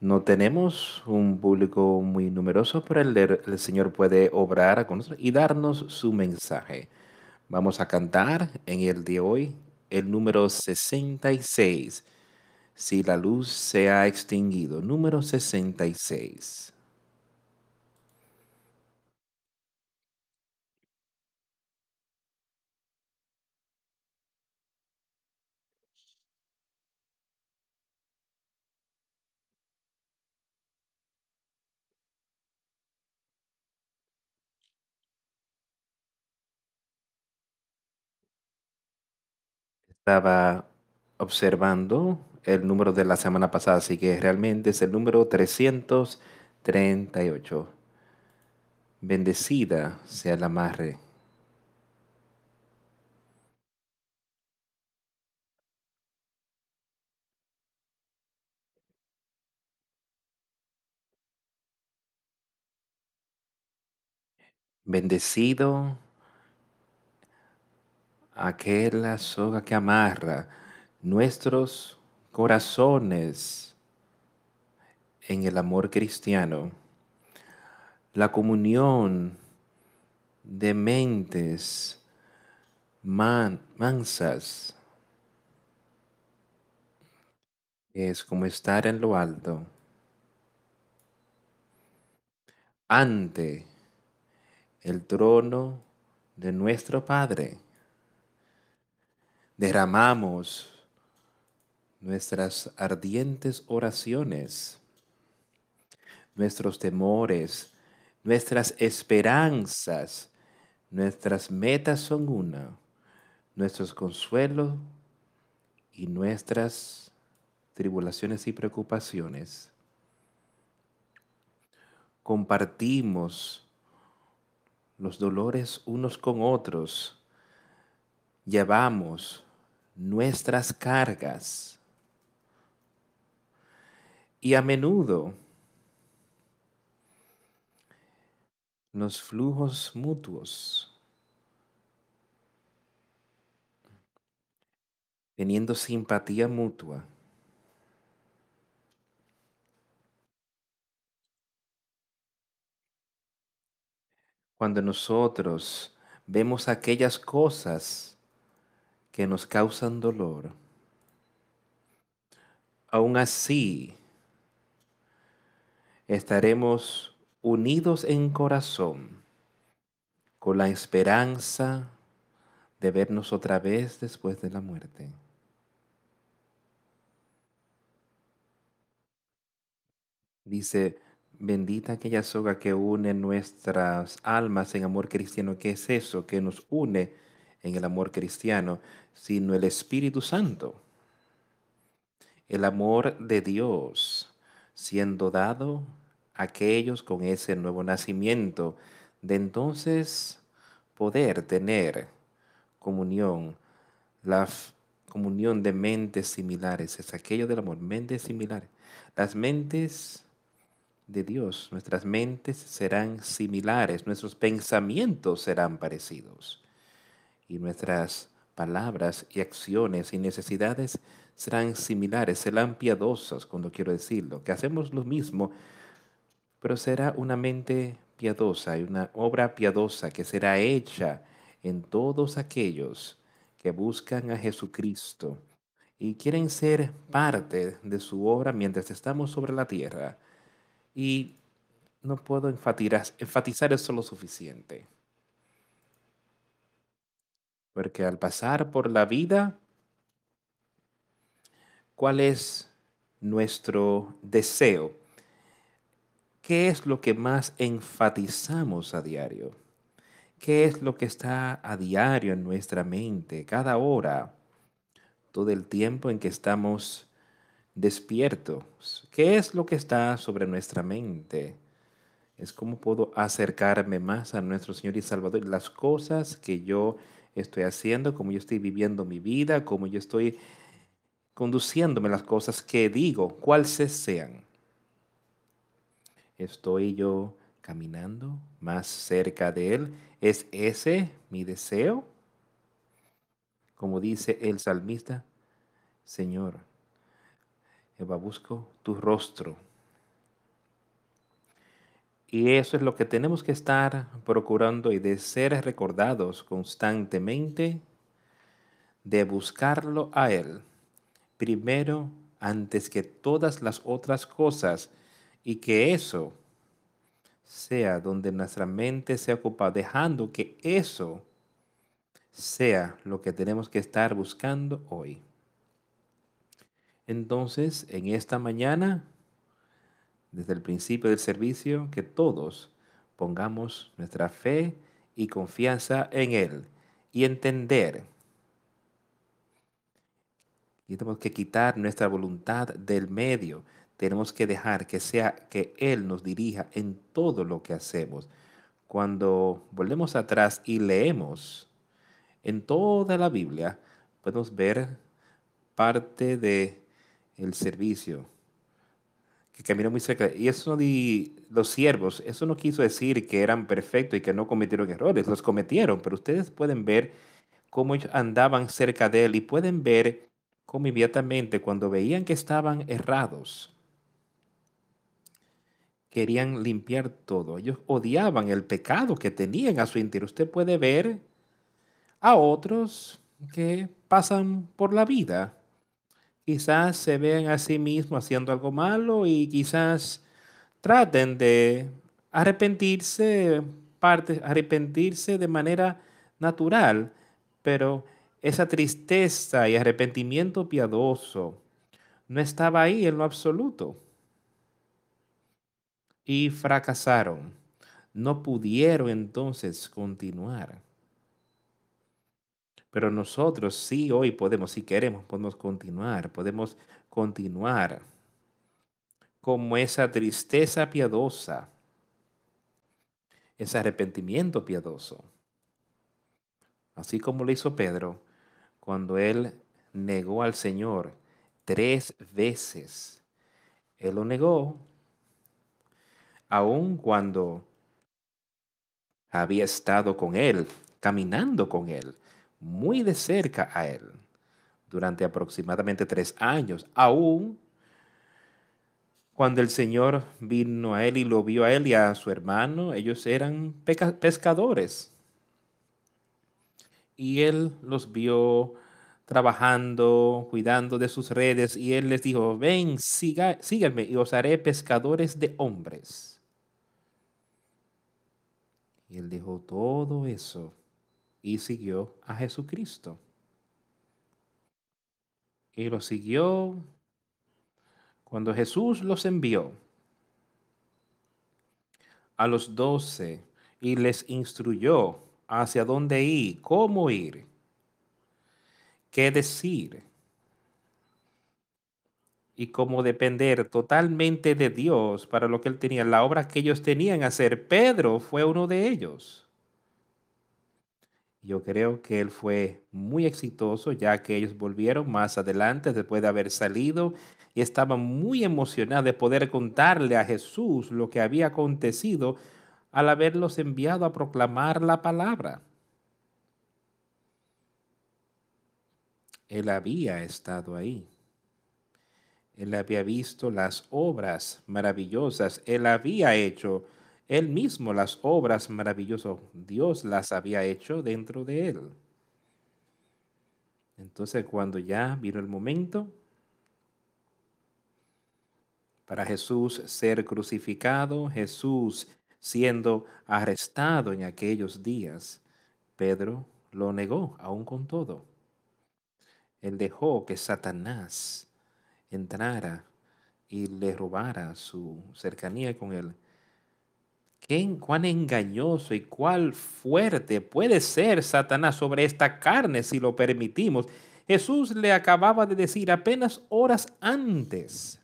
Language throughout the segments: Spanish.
No tenemos un público muy numeroso, pero el, el Señor puede obrar con nosotros y darnos su mensaje. Vamos a cantar en el de hoy el número 66. Si la luz se ha extinguido, número 66. Estaba observando el número de la semana pasada, así que realmente es el número 338. Bendecida sea la madre. Bendecido aquella soga que amarra nuestros corazones en el amor cristiano, la comunión de mentes mansas es como estar en lo alto ante el trono de nuestro Padre derramamos nuestras ardientes oraciones, nuestros temores, nuestras esperanzas, nuestras metas son una, nuestros consuelos y nuestras tribulaciones y preocupaciones. Compartimos los dolores unos con otros, llevamos nuestras cargas. Y a menudo los flujos mutuos, teniendo simpatía mutua. Cuando nosotros vemos aquellas cosas que nos causan dolor, aún así estaremos unidos en corazón con la esperanza de vernos otra vez después de la muerte. Dice, bendita aquella soga que une nuestras almas en amor cristiano. ¿Qué es eso que nos une en el amor cristiano? Sino el Espíritu Santo. El amor de Dios siendo dado a aquellos con ese nuevo nacimiento, de entonces poder tener comunión, la comunión de mentes similares, es aquello del amor, mentes similares. Las mentes de Dios, nuestras mentes serán similares, nuestros pensamientos serán parecidos y nuestras palabras y acciones y necesidades serán similares, serán piadosas, cuando quiero decirlo, que hacemos lo mismo, pero será una mente piadosa y una obra piadosa que será hecha en todos aquellos que buscan a Jesucristo y quieren ser parte de su obra mientras estamos sobre la tierra. Y no puedo enfatizar, eso lo suficiente. Porque al pasar por la vida, ¿cuál es nuestro deseo? ¿Qué es lo que más enfatizamos a diario? ¿Qué es lo que está a diario en nuestra mente, cada hora, todo el tiempo en que estamos despiertos? ¿Qué es lo que está sobre nuestra mente? Es cómo puedo acercarme más a nuestro Señor y Salvador, las cosas que yo estoy haciendo, cómo yo estoy viviendo mi vida, cómo yo estoy conduciéndome las cosas que digo, cuáles sean. ¿Estoy yo caminando más cerca de Él? ¿Es ese mi deseo? Como dice el salmista, Señor, busco tu rostro. Y eso es lo que tenemos que estar procurando y de ser recordados constantemente, de buscarlo a Él, primero antes que todas las otras cosas, y que eso sea donde nuestra mente se ocupa, dejando que eso sea lo que tenemos que estar buscando hoy. Entonces, en esta mañana, desde el principio del servicio, que todos pongamos nuestra fe y confianza en Él y entender que tenemos que quitar nuestra voluntad del medio. Tenemos que dejar que sea que Él nos dirija en todo lo que hacemos. Cuando volvemos atrás y leemos en toda la Biblia, podemos ver parte de el servicio que caminó muy cerca. Y eso de los siervos, eso no quiso decir que eran perfectos y que no cometieron errores, los cometieron, pero ustedes pueden ver cómo ellos andaban cerca de él y pueden ver cómo inmediatamente cuando veían que estaban errados, querían limpiar todo. Ellos odiaban el pecado que tenían a su interior. Usted puede ver a otros que pasan por la vida quizás se vean a sí mismos haciendo algo malo y quizás traten de arrepentirse, arrepentirse de manera natural, pero esa tristeza y arrepentimiento piadoso no estaba ahí en lo absoluto. Y fracasaron. No pudieron entonces continuar. Pero nosotros sí hoy podemos, si queremos, podemos continuar, podemos continuar como esa tristeza piadosa, ese arrepentimiento piadoso. Así como lo hizo Pedro cuando él negó al Señor tres veces. Él lo negó, aun cuando había estado con él, caminando con él muy de cerca a él durante aproximadamente tres años, aún cuando el Señor vino a él y lo vio a él y a su hermano, ellos eran pescadores. Y él los vio trabajando, cuidando de sus redes, y él les dijo, ven, siga, síganme y os haré pescadores de hombres. Y él dijo, todo eso y siguió a Jesucristo. Y lo siguió cuando Jesús los envió a los doce y les instruyó hacia dónde ir, cómo ir, qué decir y cómo depender totalmente de Dios para lo que él tenía, la obra que ellos tenían hacer. Pedro fue uno de ellos. Yo creo que él fue muy exitoso ya que ellos volvieron más adelante después de haber salido y estaban muy emocionados de poder contarle a Jesús lo que había acontecido al haberlos enviado a proclamar la palabra. Él había estado ahí. Él había visto las obras maravillosas. Él había hecho él mismo las obras maravillosas, Dios las había hecho dentro de él. Entonces cuando ya vino el momento para Jesús ser crucificado, Jesús siendo arrestado en aquellos días, Pedro lo negó aún con todo. Él dejó que Satanás entrara y le robara su cercanía con él cuán engañoso y cuán fuerte puede ser Satanás sobre esta carne si lo permitimos. Jesús le acababa de decir apenas horas antes.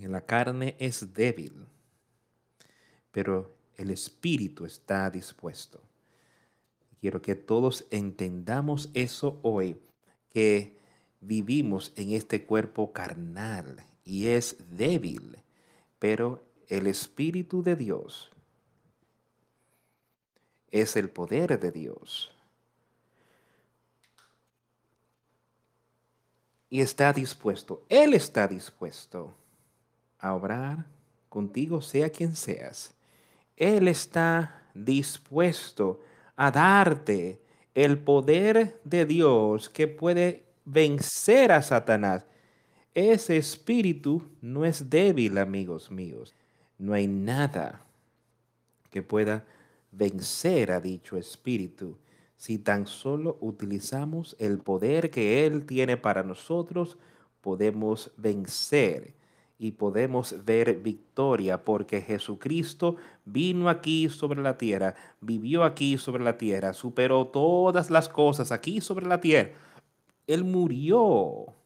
La carne es débil, pero el espíritu está dispuesto. Quiero que todos entendamos eso hoy, que vivimos en este cuerpo carnal y es débil, pero el Espíritu de Dios es el poder de Dios. y está dispuesto, Él está dispuesto a obrar contigo, sea quien seas. Él está dispuesto a darte el poder de Dios que puede vencer a Satanás. Ese espíritu no es débil, amigos míos. No hay nada que pueda vencer a dicho espíritu si tan solo utilizamos el poder que Él tiene para nosotros, podemos vencer y podemos ver victoria porque Jesucristo vino aquí sobre la tierra, vivió aquí sobre la tierra, superó todas las cosas aquí sobre la tierra. Él murió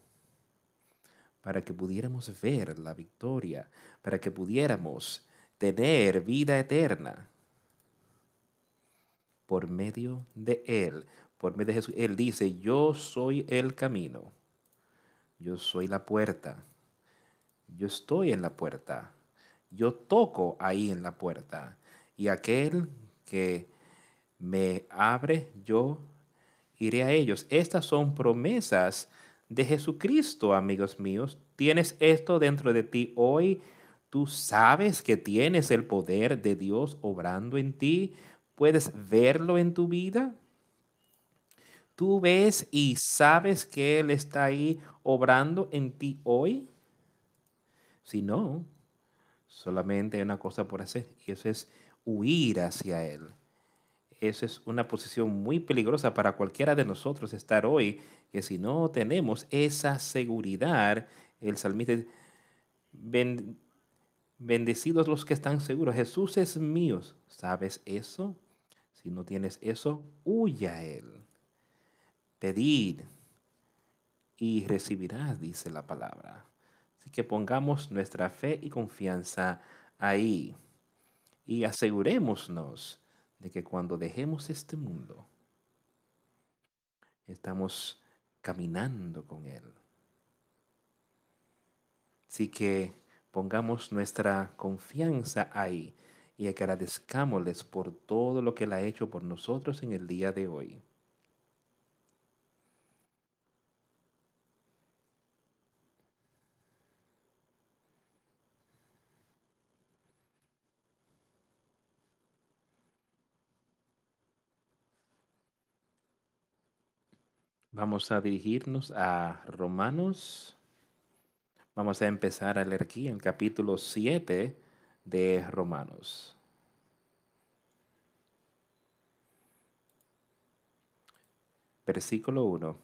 para que pudiéramos ver la victoria, para que pudiéramos tener vida eterna por medio de Él, por medio de Jesús. Él dice, yo soy el camino, yo soy la puerta, yo estoy en la puerta, yo toco ahí en la puerta, y aquel que me abre, yo iré a ellos. Estas son promesas de Jesucristo, amigos míos. Tienes esto dentro de ti hoy. Tú sabes que tienes el poder de Dios obrando en ti. ¿Puedes verlo en tu vida? ¿Tú ves y sabes que Él está ahí obrando en ti hoy? Si no, solamente hay una cosa por hacer y eso es huir hacia Él. Esa es una posición muy peligrosa para cualquiera de nosotros estar hoy, que si no tenemos esa seguridad, el salmista bendecidos los que están seguros, Jesús es mío. ¿Sabes eso? Si no tienes eso, huya a Él. Pedid y recibirás, dice la palabra. Así que pongamos nuestra fe y confianza ahí y asegurémonos de que cuando dejemos este mundo, estamos caminando con Él. Así que pongamos nuestra confianza ahí y agradezcámosles por todo lo que Él ha hecho por nosotros en el día de hoy. Vamos a dirigirnos a Romanos. Vamos a empezar a leer aquí en capítulo 7 de Romanos. Versículo 1.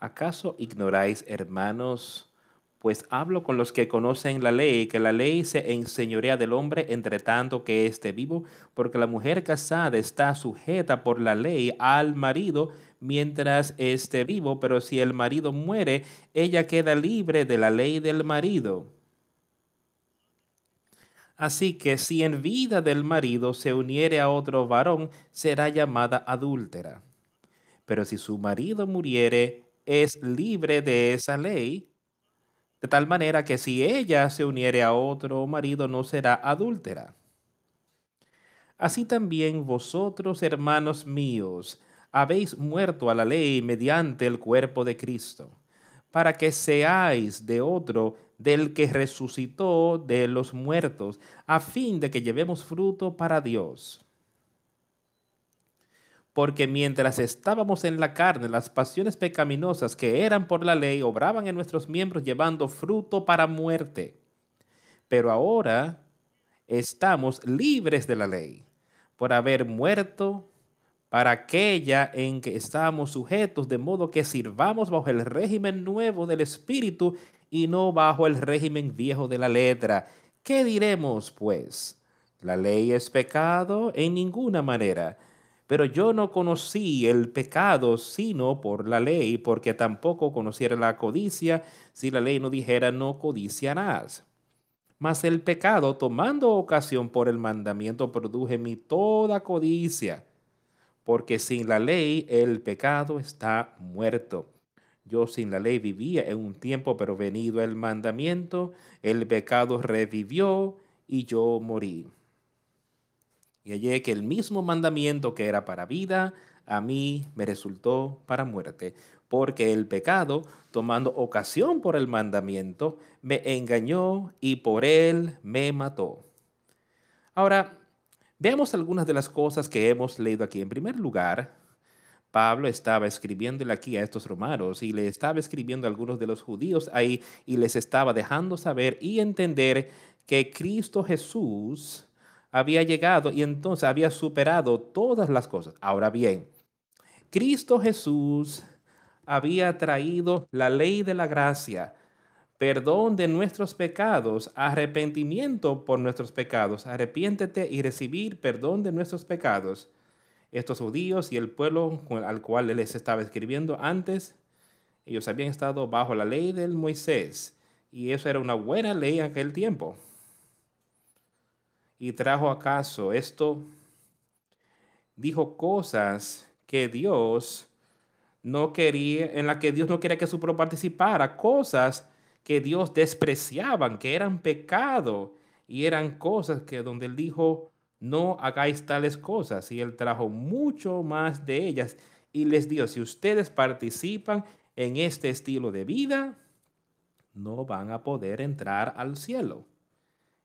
¿Acaso ignoráis, hermanos, pues hablo con los que conocen la ley, que la ley se enseñorea del hombre entre tanto que esté vivo, porque la mujer casada está sujeta por la ley al marido mientras esté vivo, pero si el marido muere, ella queda libre de la ley del marido. Así que si en vida del marido se uniere a otro varón, será llamada adúltera. Pero si su marido muriere, es libre de esa ley de tal manera que si ella se uniere a otro marido no será adúltera. Así también vosotros, hermanos míos, habéis muerto a la ley mediante el cuerpo de Cristo, para que seáis de otro del que resucitó de los muertos, a fin de que llevemos fruto para Dios porque mientras estábamos en la carne, las pasiones pecaminosas que eran por la ley obraban en nuestros miembros llevando fruto para muerte. Pero ahora estamos libres de la ley por haber muerto para aquella en que estábamos sujetos, de modo que sirvamos bajo el régimen nuevo del Espíritu y no bajo el régimen viejo de la letra. ¿Qué diremos, pues? ¿La ley es pecado? En ninguna manera pero yo no conocí el pecado sino por la ley, porque tampoco conociera la codicia si la ley no dijera no codiciarás. Mas el pecado, tomando ocasión por el mandamiento, produje mi toda codicia, porque sin la ley el pecado está muerto. Yo sin la ley vivía en un tiempo, pero venido el mandamiento, el pecado revivió y yo morí. Y hallé que el mismo mandamiento que era para vida, a mí me resultó para muerte, porque el pecado, tomando ocasión por el mandamiento, me engañó y por él me mató. Ahora, veamos algunas de las cosas que hemos leído aquí. En primer lugar, Pablo estaba escribiéndole aquí a estos romanos y le estaba escribiendo a algunos de los judíos ahí y les estaba dejando saber y entender que Cristo Jesús había llegado y entonces había superado todas las cosas. Ahora bien, Cristo Jesús había traído la ley de la gracia, perdón de nuestros pecados, arrepentimiento por nuestros pecados, arrepiéntete y recibir perdón de nuestros pecados. Estos judíos y el pueblo al cual él les estaba escribiendo antes, ellos habían estado bajo la ley del Moisés y eso era una buena ley en aquel tiempo. Y trajo acaso esto, dijo cosas que Dios no quería, en la que Dios no quería que su pueblo participara, cosas que Dios despreciaban, que eran pecado y eran cosas que donde él dijo, no hagáis tales cosas. Y él trajo mucho más de ellas y les dijo, si ustedes participan en este estilo de vida, no van a poder entrar al cielo.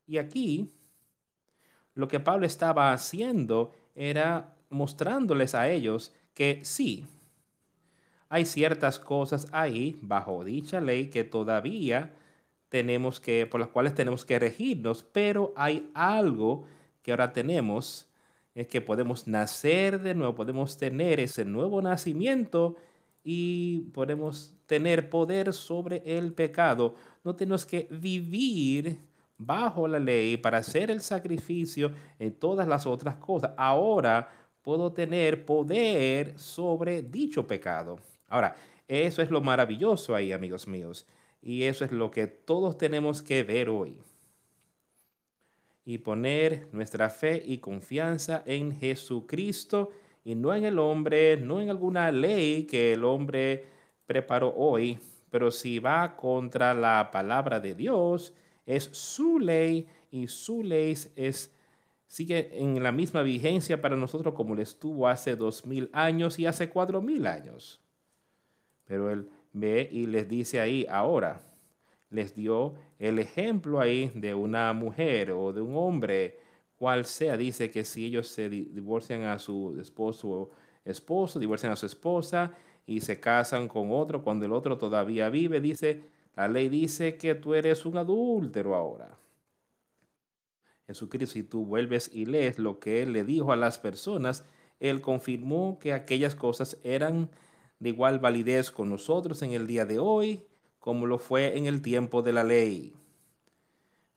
Y aquí, lo que Pablo estaba haciendo era mostrándoles a ellos que sí, hay ciertas cosas ahí bajo dicha ley que todavía tenemos que, por las cuales tenemos que regirnos, pero hay algo que ahora tenemos, es que podemos nacer de nuevo, podemos tener ese nuevo nacimiento y podemos tener poder sobre el pecado. No tenemos que vivir bajo la ley para hacer el sacrificio en todas las otras cosas. Ahora puedo tener poder sobre dicho pecado. Ahora, eso es lo maravilloso ahí, amigos míos. Y eso es lo que todos tenemos que ver hoy. Y poner nuestra fe y confianza en Jesucristo y no en el hombre, no en alguna ley que el hombre preparó hoy, pero si va contra la palabra de Dios, es su ley y su ley es sigue en la misma vigencia para nosotros como le estuvo hace dos mil años y hace cuatro mil años. Pero él ve y les dice ahí, ahora, les dio el ejemplo ahí de una mujer o de un hombre, cual sea, dice que si ellos se divorcian a su esposo o esposo, divorcian a su esposa y se casan con otro cuando el otro todavía vive, dice, la ley dice que tú eres un adúltero ahora. Jesucristo, si tú vuelves y lees lo que él le dijo a las personas, él confirmó que aquellas cosas eran de igual validez con nosotros en el día de hoy como lo fue en el tiempo de la ley.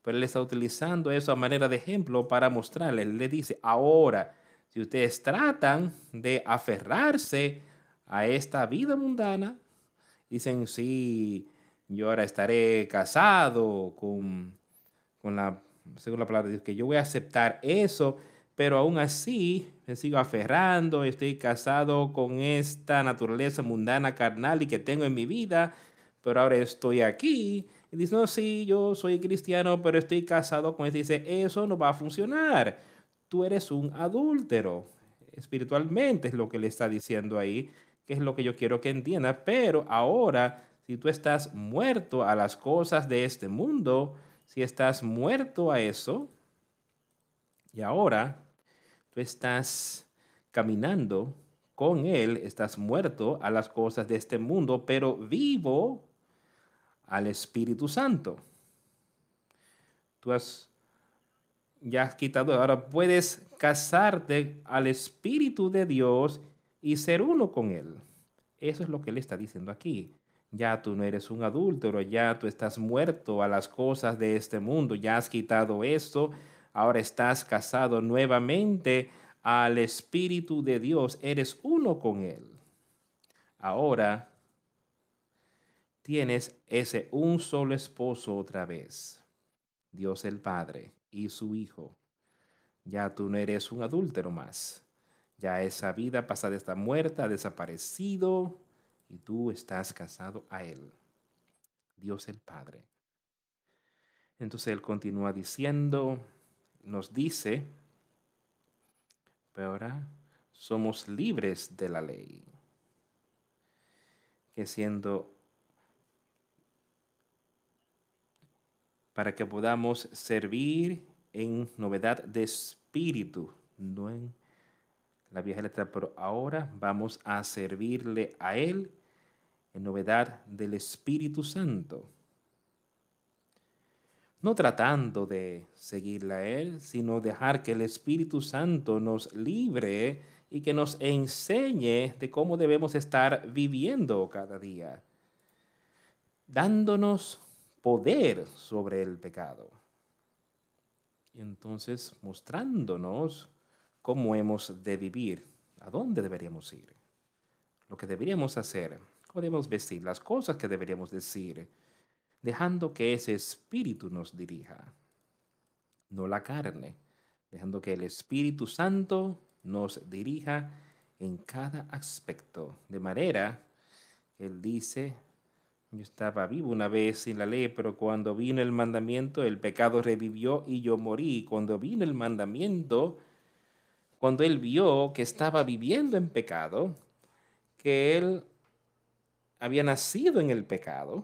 Pero él está utilizando eso a manera de ejemplo para mostrarle. Le dice, ahora, si ustedes tratan de aferrarse a esta vida mundana, dicen, sí, yo ahora estaré casado con, con la, según la palabra, que yo voy a aceptar eso, pero aún así me sigo aferrando, estoy casado con esta naturaleza mundana, carnal y que tengo en mi vida, pero ahora estoy aquí. Y dice, no, sí, yo soy cristiano, pero estoy casado con él. Dice, eso no va a funcionar. Tú eres un adúltero. Espiritualmente es lo que le está diciendo ahí, que es lo que yo quiero que entienda. Pero ahora, si tú estás muerto a las cosas de este mundo, si estás muerto a eso, y ahora estás caminando con Él, estás muerto a las cosas de este mundo, pero vivo al Espíritu Santo. Tú has ya has quitado, ahora puedes casarte al Espíritu de Dios y ser uno con Él. Eso es lo que Él está diciendo aquí. Ya tú no eres un adúltero, ya tú estás muerto a las cosas de este mundo, ya has quitado esto, ahora estás casado nuevamente al Espíritu de Dios, eres uno con Él. Ahora tienes ese un solo esposo otra vez, Dios el Padre y su Hijo. Ya tú no eres un adúltero más. Ya esa vida pasada está muerta, ha desaparecido y tú estás casado a Él, Dios el Padre. Entonces Él continúa diciendo, nos dice, pero ahora somos libres de la ley que siendo para que podamos servir en novedad de espíritu, no en la vieja letra, pero ahora vamos a servirle a Él en novedad del Espíritu Santo. No tratando de seguirle a Él, sino dejar que el Espíritu Santo nos libre y que nos enseñe de cómo debemos estar viviendo cada día, dándonos poder sobre el pecado. Y entonces mostrándonos cómo hemos de vivir, a dónde deberíamos ir, lo que deberíamos hacer, cómo debemos vestir, las cosas que deberíamos decir, dejando que ese espíritu nos dirija, no la carne, dejando que el Espíritu Santo nos dirija en cada aspecto, de manera, Él dice, yo estaba vivo una vez sin la ley, pero cuando vino el mandamiento, el pecado revivió y yo morí. Cuando vino el mandamiento, cuando él vio que estaba viviendo en pecado, que él había nacido en el pecado,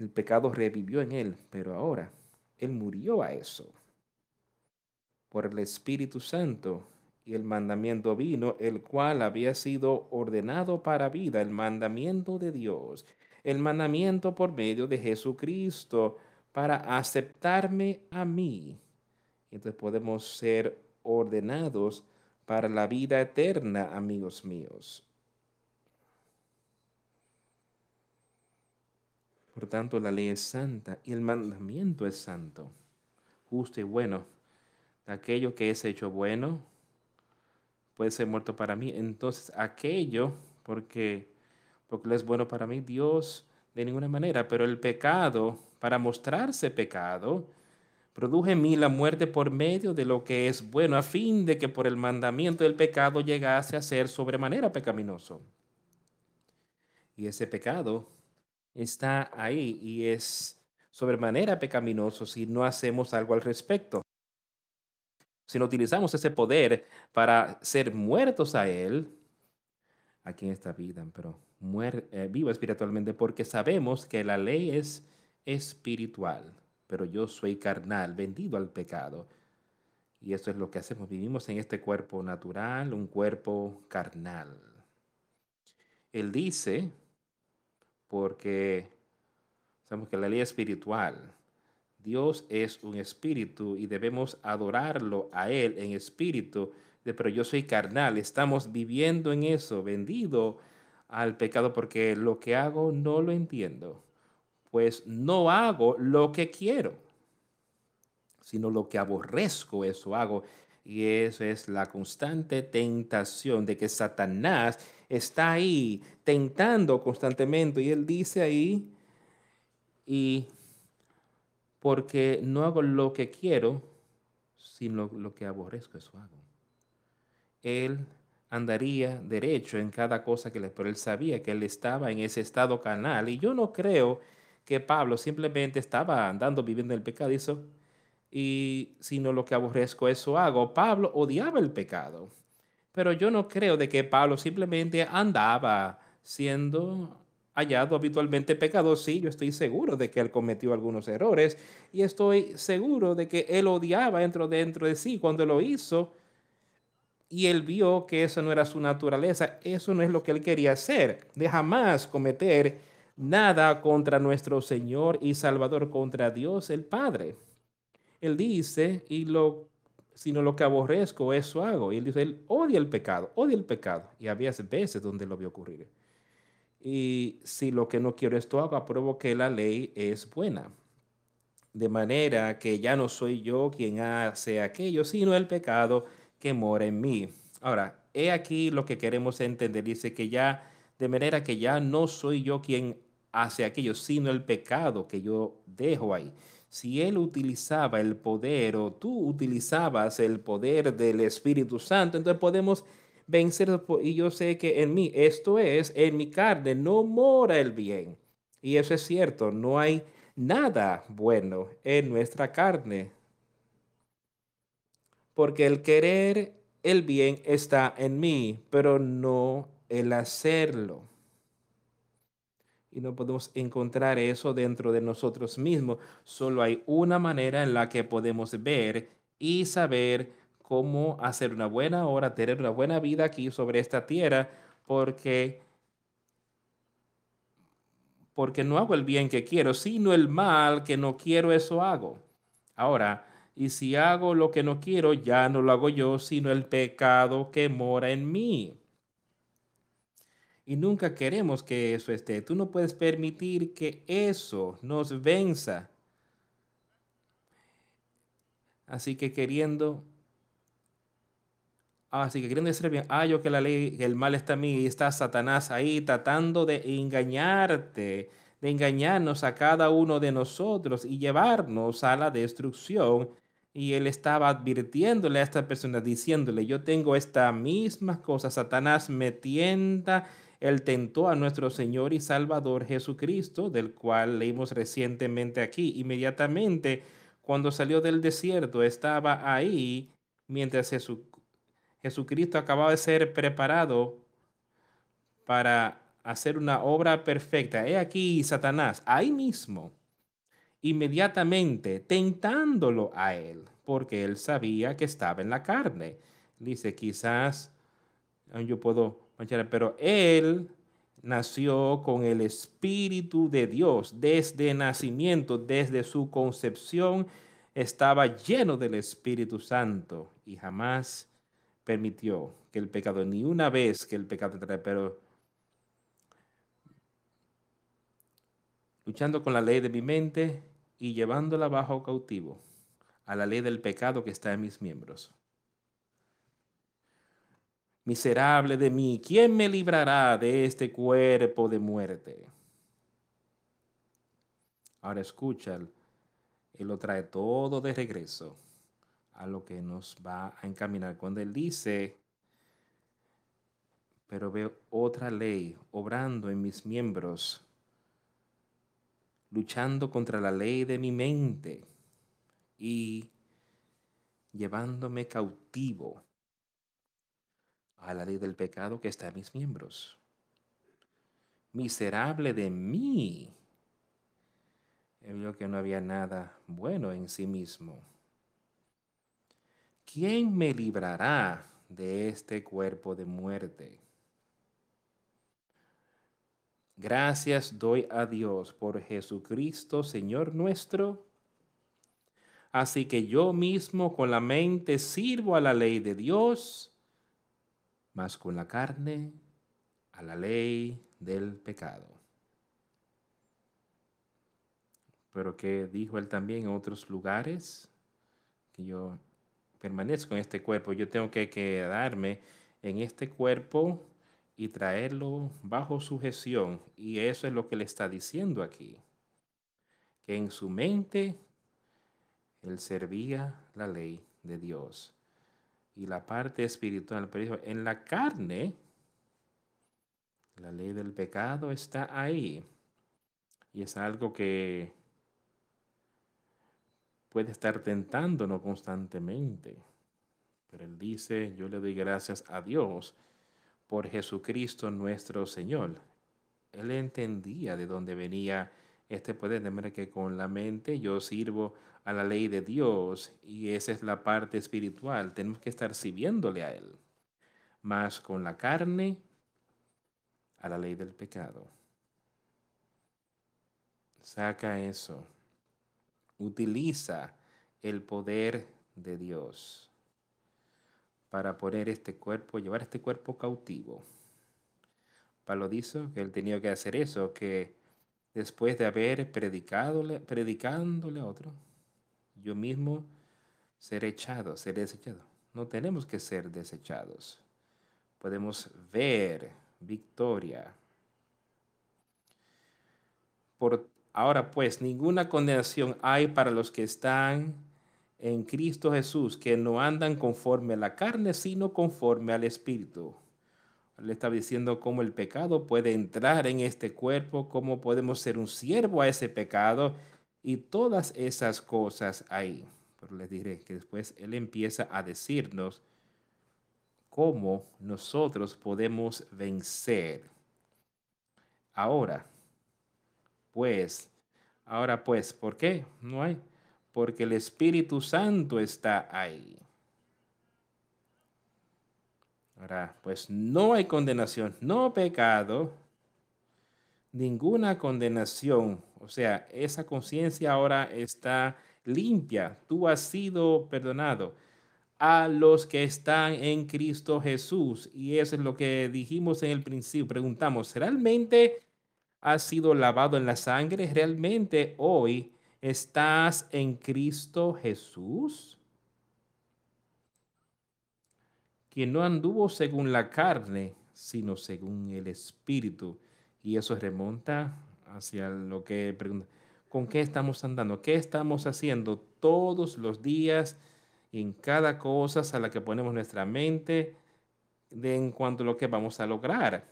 el pecado revivió en él, pero ahora él murió a eso por el Espíritu Santo y el mandamiento vino, el cual había sido ordenado para vida, el mandamiento de Dios, el mandamiento por medio de Jesucristo para aceptarme a mí. Entonces podemos ser ordenados para la vida eterna, amigos míos. Por tanto, la ley es santa y el mandamiento es santo, justo y bueno. Aquello que es hecho bueno puede ser muerto para mí. Entonces, aquello, porque, porque es bueno para mí, Dios de ninguna manera, pero el pecado, para mostrarse pecado, produce en mí la muerte por medio de lo que es bueno, a fin de que por el mandamiento del pecado llegase a ser sobremanera pecaminoso. Y ese pecado está ahí y es sobremanera pecaminoso si no hacemos algo al respecto si no utilizamos ese poder para ser muertos a Él, aquí en esta vida, pero muer, eh, espiritualmente, porque sabemos que la ley es espiritual, pero yo soy carnal, vendido al pecado. Y eso es lo que hacemos, vivimos en este cuerpo natural, un cuerpo carnal. Él dice, porque sabemos que la ley es espiritual, Dios es un espíritu y debemos adorarlo a Él en espíritu. pero yo soy carnal, estamos viviendo en eso, vendido al pecado porque lo que hago no lo entiendo. Pues no hago lo que quiero, sino lo que aborrezco, eso hago. Y eso es la constante tentación de que Satanás está ahí tentando constantemente. Y él dice ahí, y porque no hago lo que quiero, sino lo que aborrezco, eso hago. Él andaría derecho en cada cosa que le, pero él sabía que él estaba en ese estado canal. Y yo no creo que Pablo simplemente estaba andando viviendo el pecado, y sino lo que aborrezco, eso hago. Pablo odiaba el pecado, pero yo no creo de que Pablo simplemente andaba siendo hallado habitualmente pecado, sí, yo estoy seguro de que él cometió algunos errores y estoy seguro de que él odiaba dentro, dentro de sí cuando lo hizo y él vio que eso no era su naturaleza, eso no es lo que él quería hacer, de jamás cometer nada contra nuestro Señor y Salvador, contra Dios el Padre. Él dice, y lo, sino lo que aborrezco, eso hago. Y él dice, él odia el pecado, odia el pecado. Y había veces donde lo vio ocurrir. Y si lo que no quiero esto hago, apruebo que la ley es buena. De manera que ya no soy yo quien hace aquello, sino el pecado que mora en mí. Ahora, he aquí lo que queremos entender. Dice que ya, de manera que ya no soy yo quien hace aquello, sino el pecado que yo dejo ahí. Si él utilizaba el poder o tú utilizabas el poder del Espíritu Santo, entonces podemos vencer, y yo sé que en mí, esto es, en mi carne, no mora el bien. Y eso es cierto, no hay nada bueno en nuestra carne. Porque el querer el bien está en mí, pero no el hacerlo. Y no podemos encontrar eso dentro de nosotros mismos. Solo hay una manera en la que podemos ver y saber cómo hacer una buena hora, tener una buena vida aquí sobre esta tierra, porque porque no hago el bien que quiero, sino el mal que no quiero, eso hago. Ahora, y si hago lo que no quiero, ya no lo hago yo, sino el pecado que mora en mí. Y nunca queremos que eso esté. Tú no puedes permitir que eso nos venza. Así que queriendo, así que queriendo decir bien, ah, yo que la ley, el mal está en mí y está Satanás ahí tratando de engañarte, de engañarnos a cada uno de nosotros y llevarnos a la destrucción. Y él estaba advirtiéndole a esta persona, diciéndole, yo tengo esta misma cosa, Satanás me tienta él tentó a nuestro Señor y Salvador Jesucristo, del cual leímos recientemente aquí. Inmediatamente, cuando salió del desierto, estaba ahí mientras Jesucristo acababa de ser preparado para hacer una obra perfecta. He aquí Satanás, ahí mismo, inmediatamente tentándolo a él, porque él sabía que estaba en la carne. Dice, quizás yo puedo pero él nació con el Espíritu de Dios desde nacimiento, desde su concepción, estaba lleno del Espíritu Santo y jamás permitió que el pecado, ni una vez que el pecado trae, pero luchando con la ley de mi mente y llevándola bajo cautivo a la ley del pecado que está en mis miembros. Miserable de mí, ¿quién me librará de este cuerpo de muerte? Ahora escucha, Él lo trae todo de regreso a lo que nos va a encaminar. Cuando Él dice, pero veo otra ley obrando en mis miembros, luchando contra la ley de mi mente y llevándome cautivo a la ley del pecado que está en mis miembros. Miserable de mí. Él vio que no había nada bueno en sí mismo. ¿Quién me librará de este cuerpo de muerte? Gracias doy a Dios por Jesucristo, Señor nuestro. Así que yo mismo con la mente sirvo a la ley de Dios más con la carne a la ley del pecado. Pero que dijo él también en otros lugares, que yo permanezco en este cuerpo, yo tengo que quedarme en este cuerpo y traerlo bajo sujeción. Y eso es lo que le está diciendo aquí, que en su mente él servía la ley de Dios y la parte espiritual. Pero en la carne, la ley del pecado está ahí. Y es algo que puede estar tentándonos constantemente. Pero él dice, yo le doy gracias a Dios por Jesucristo nuestro Señor. Él entendía de dónde venía este poder, de manera que con la mente yo sirvo a la ley de Dios y esa es la parte espiritual. Tenemos que estar sirviéndole a Él. Más con la carne, a la ley del pecado. Saca eso. Utiliza el poder de Dios para poner este cuerpo, llevar este cuerpo cautivo. Pablo dijo que él tenía que hacer eso, que después de haber predicado, predicándole a otro, yo mismo ser echado, ser desechado. No tenemos que ser desechados. Podemos ver victoria. Por ahora pues ninguna condenación hay para los que están en Cristo Jesús, que no andan conforme a la carne, sino conforme al Espíritu. Le está diciendo cómo el pecado puede entrar en este cuerpo, cómo podemos ser un siervo a ese pecado y todas esas cosas ahí. Pero les diré que después Él empieza a decirnos cómo nosotros podemos vencer. Ahora, pues, ahora pues, ¿por qué? No hay. Porque el Espíritu Santo está ahí. Ahora, pues no hay condenación, no pecado, ninguna condenación. O sea, esa conciencia ahora está limpia. Tú has sido perdonado a los que están en Cristo Jesús. Y eso es lo que dijimos en el principio. Preguntamos, ¿realmente has sido lavado en la sangre? ¿Realmente hoy estás en Cristo Jesús? Quien no anduvo según la carne, sino según el Espíritu. Y eso remonta hacia lo que pregunta. ¿Con qué estamos andando? ¿Qué estamos haciendo todos los días en cada cosa a la que ponemos nuestra mente de en cuanto a lo que vamos a lograr?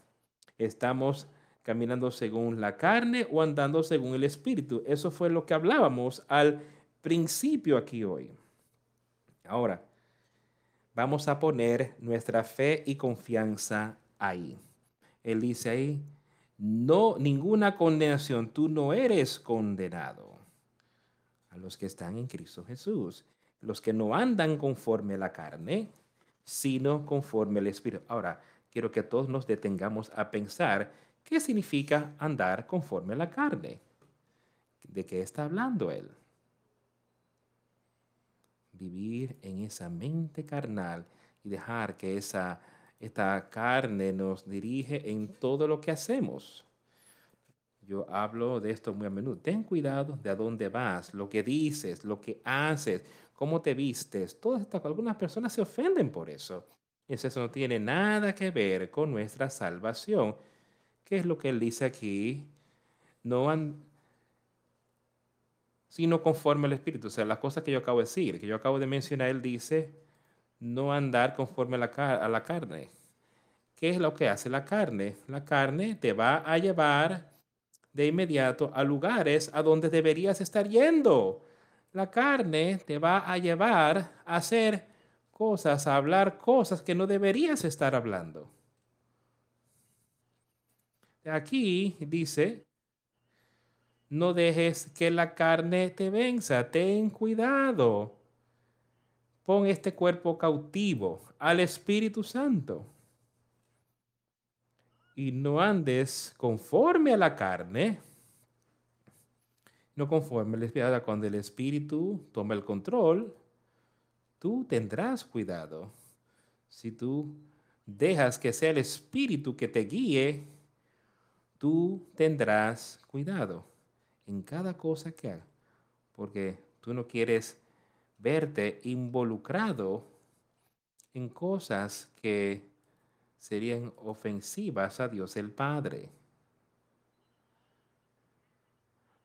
¿Estamos caminando según la carne o andando según el Espíritu? Eso fue lo que hablábamos al principio aquí hoy. Ahora, vamos a poner nuestra fe y confianza ahí. Él dice ahí, no, ninguna condenación, tú no eres condenado a los que están en Cristo Jesús, los que no andan conforme a la carne, sino conforme al Espíritu. Ahora, quiero que todos nos detengamos a pensar qué significa andar conforme a la carne. ¿De qué está hablando él? Vivir en esa mente carnal y dejar que esa esta carne nos dirige en todo lo que hacemos. Yo hablo de esto muy a menudo. Ten cuidado de a dónde vas, lo que dices, lo que haces, cómo te vistes. Todas estas, algunas personas se ofenden por eso. Eso no tiene nada que ver con nuestra salvación. ¿Qué es lo que él dice aquí? No han, sino conforme al Espíritu. O sea, las cosas que yo acabo de decir, que yo acabo de mencionar, él dice, no andar conforme a la, carne. ¿Qué es lo que hace la carne? La carne te va a llevar de inmediato a lugares a donde deberías estar yendo. La carne te va a llevar a hacer cosas, a hablar cosas que no deberías estar hablando. Aquí dice, no dejes que la carne te venza, ten cuidado pon este cuerpo cautivo al Espíritu Santo. Y no andes conforme a la carne, no conforme al Espíritu. Cuando el Espíritu toma el control, tú tendrás cuidado. Si tú dejas que sea el Espíritu que te guíe, tú tendrás cuidado en cada cosa que hagas, porque tú no quieres verte involucrado en cosas que serían ofensivas a Dios el Padre.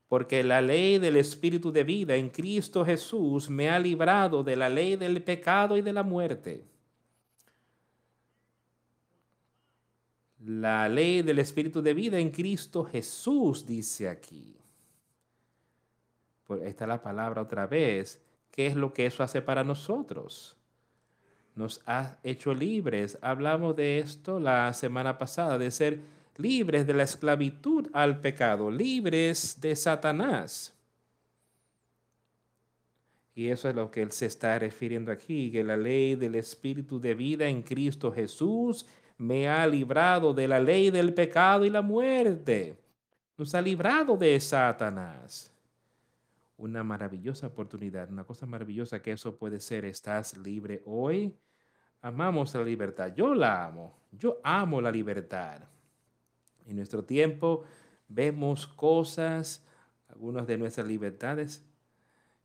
Porque la ley del Espíritu de vida en Cristo Jesús me ha librado de la ley del pecado y de la muerte. La ley del Espíritu de vida en Cristo Jesús, dice aquí. Pues esta es la palabra otra vez ¿Qué es lo que eso hace para nosotros? Nos ha hecho libres. Hablamos de esto la semana pasada, de ser libres de la esclavitud al pecado, libres de Satanás. Y eso es lo que él se está refiriendo aquí, que la ley del Espíritu de vida en Cristo Jesús me ha librado de la ley del pecado y la muerte. Nos ha librado de Satanás una maravillosa oportunidad, una cosa maravillosa que eso puede ser. Estás libre hoy. Amamos la libertad. Yo la amo. Yo amo la libertad. En nuestro tiempo vemos cosas, algunas de nuestras libertades.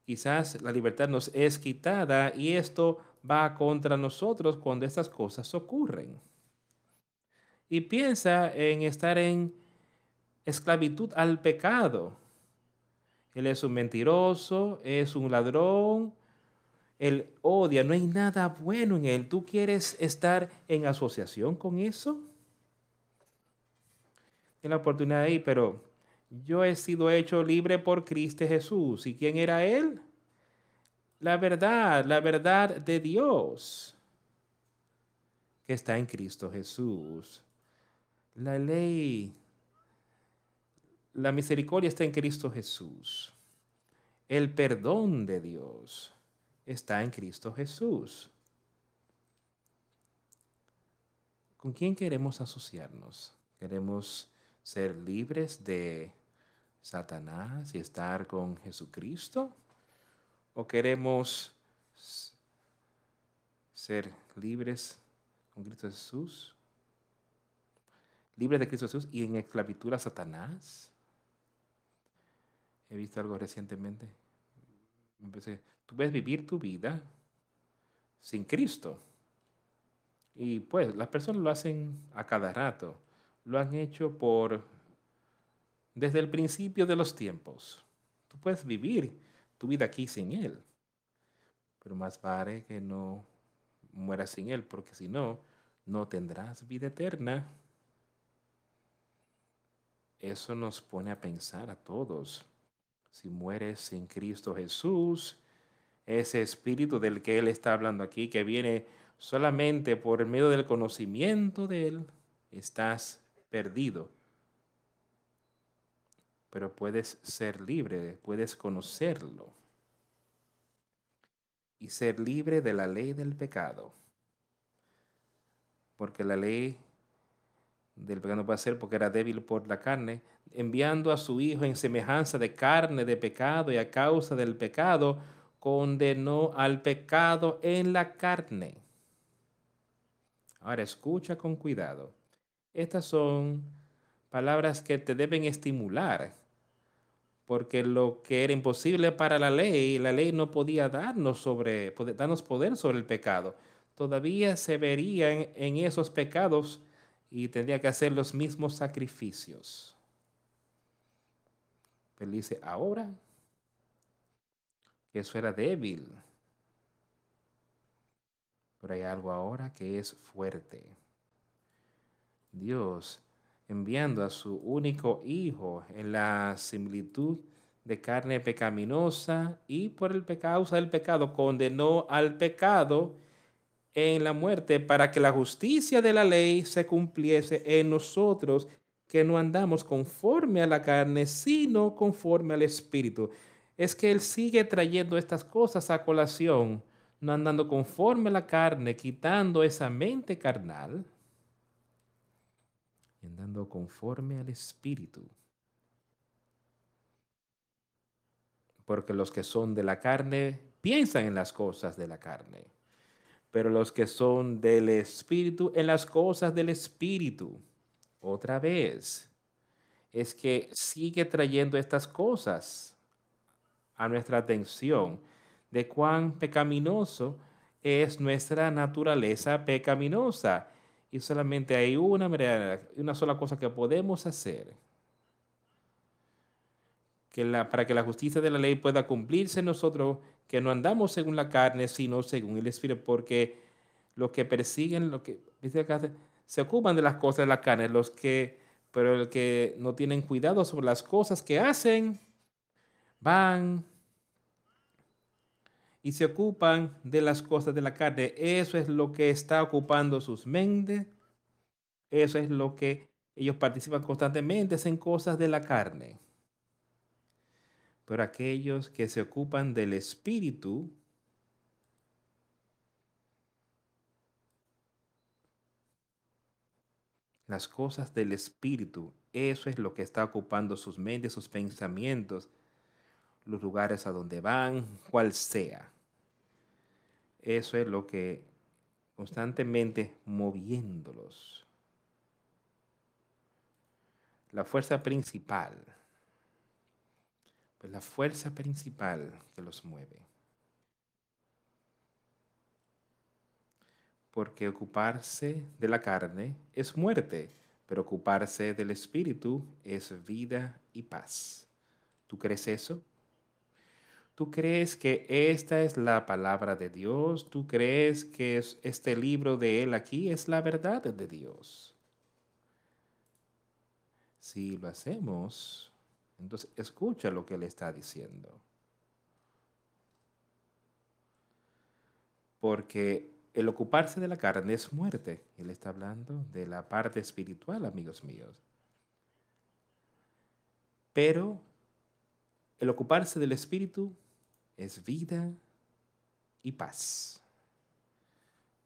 Quizás la libertad nos es quitada y esto va contra nosotros cuando estas cosas ocurren. Y piensa en estar en esclavitud al pecado él es un mentiroso, es un ladrón, él odia, no hay nada bueno en él. ¿Tú quieres estar en asociación con eso? Tiene la oportunidad ahí, pero yo he sido hecho libre por Cristo Jesús. ¿Y quién era él? La verdad, la verdad de Dios. que está en Cristo Jesús. La ley, la misericordia está en Cristo Jesús. El perdón de Dios está en Cristo Jesús. ¿Con quién queremos asociarnos? ¿Queremos ser libres de Satanás y estar con Jesucristo? ¿O queremos ser libres con Cristo Jesús? ¿Libres de Cristo Jesús y en esclavitud a Satanás? He visto algo recientemente. Empecé, tú puedes vivir tu vida sin Cristo. Y pues las personas lo hacen a cada rato. Lo han hecho por desde el principio de los tiempos. Tú puedes vivir tu vida aquí sin Él. Pero más vale que no mueras sin Él, porque si no, no tendrás vida eterna. Eso nos pone a pensar a todos. Si mueres sin Cristo Jesús, ese espíritu del que Él está hablando aquí, que viene solamente por medio del conocimiento de Él, estás perdido. Pero puedes ser libre, puedes conocerlo y ser libre de la ley del pecado. Porque la ley del pecado no puede ser porque era débil por la carne, enviando a su Hijo en semejanza de carne de pecado y a causa del pecado, condenó al pecado en la carne. Ahora escucha con cuidado. Estas son palabras que te deben estimular, porque lo que era imposible para la ley, la ley no podía darnos, sobre, darnos poder sobre el pecado. Todavía se verían en esos pecados y tendría que hacer los mismos sacrificios. Pero dice, ahora eso era débil, pero hay algo ahora que es fuerte. Dios enviando a su único Hijo en la similitud de carne pecaminosa y por el causa del pecado condenó al pecado en la muerte para que la justicia de la ley se cumpliese en nosotros que no andamos conforme a la carne, sino conforme al Espíritu. Es que Él sigue trayendo estas cosas a colación, no andando conforme a la carne, quitando esa mente carnal y andando conforme al Espíritu. Porque los que son de la carne piensan en las cosas de la carne, pero los que son del Espíritu en las cosas del Espíritu. Otra vez, es que sigue trayendo estas cosas a nuestra atención de cuán pecaminoso es nuestra naturaleza pecaminosa y solamente hay una, una sola cosa que podemos hacer que la, para que la justicia de la ley pueda cumplirse en nosotros, que no andamos según la carne, sino según el Espíritu, porque los que persiguen, los que se ocupan de las cosas de la carne, los que, pero el que no tienen cuidado sobre las cosas que hacen, van y se ocupan de las cosas de la carne. Eso es lo que está ocupando sus mentes. Eso es lo que ellos participan constantemente en cosas de la carne. Pero aquellos que se ocupan del espíritu, las cosas del espíritu, eso es lo que está ocupando sus mentes, sus pensamientos, los lugares a donde van, cual sea. Eso es lo que constantemente moviéndolos. La fuerza principal, pues la fuerza principal que los mueve. Porque ocuparse de la carne es muerte, pero ocuparse del espíritu es vida y paz. ¿Tú crees eso? ¿Tú crees que esta es la palabra de Dios? ¿Tú crees que este libro de Él aquí es la verdad de Dios? Si lo hacemos, entonces escucha lo que Él está diciendo. Porque el ocuparse de la carne es muerte. Él está hablando de la parte espiritual, amigos míos. Pero el ocuparse del espíritu es vida y paz.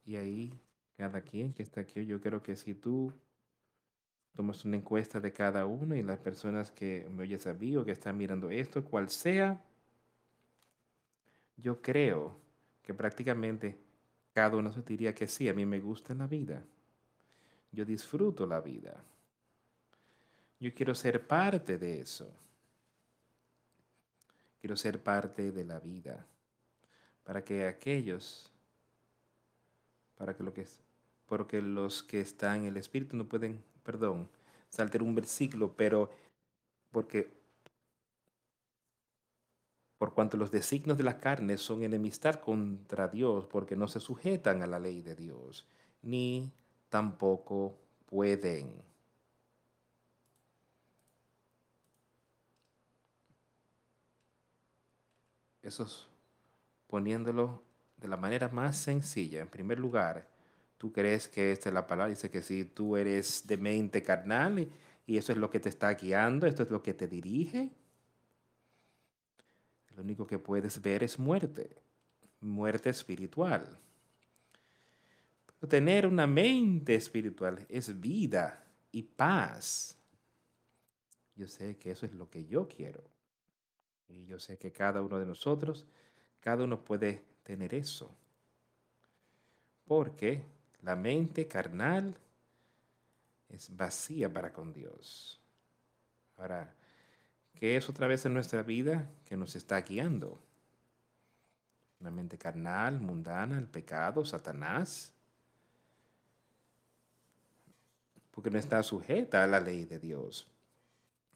Y ahí, cada quien que está aquí, yo creo que si tú tomas una encuesta de cada uno y las personas que me oyes a que están mirando esto, cual sea, yo creo que prácticamente cada uno se diría que sí, a mí me gusta la vida. Yo disfruto la vida. Yo quiero ser parte de eso. Quiero ser parte de la vida. Para que aquellos, para que lo que porque los que están en el espíritu no pueden, perdón, saltar un versículo, pero porque por cuanto los designios de la carne son enemistad contra Dios, porque no se sujetan a la ley de Dios, ni tampoco pueden. Eso es poniéndolo de la manera más sencilla. En primer lugar, tú crees que esta es la palabra, dice que si tú eres de mente carnal y eso es lo que te está guiando, esto es lo que te dirige, lo único que puedes ver es muerte, muerte espiritual. Tener una mente espiritual es vida y paz. Yo sé que eso es lo que yo quiero. Y yo sé que cada uno de nosotros, cada uno puede tener eso. Porque la mente carnal es vacía para con Dios. Ahora, ¿Qué es otra vez en nuestra vida que nos está guiando? La mente carnal, mundana, el pecado, Satanás. Porque no está sujeta a la ley de Dios.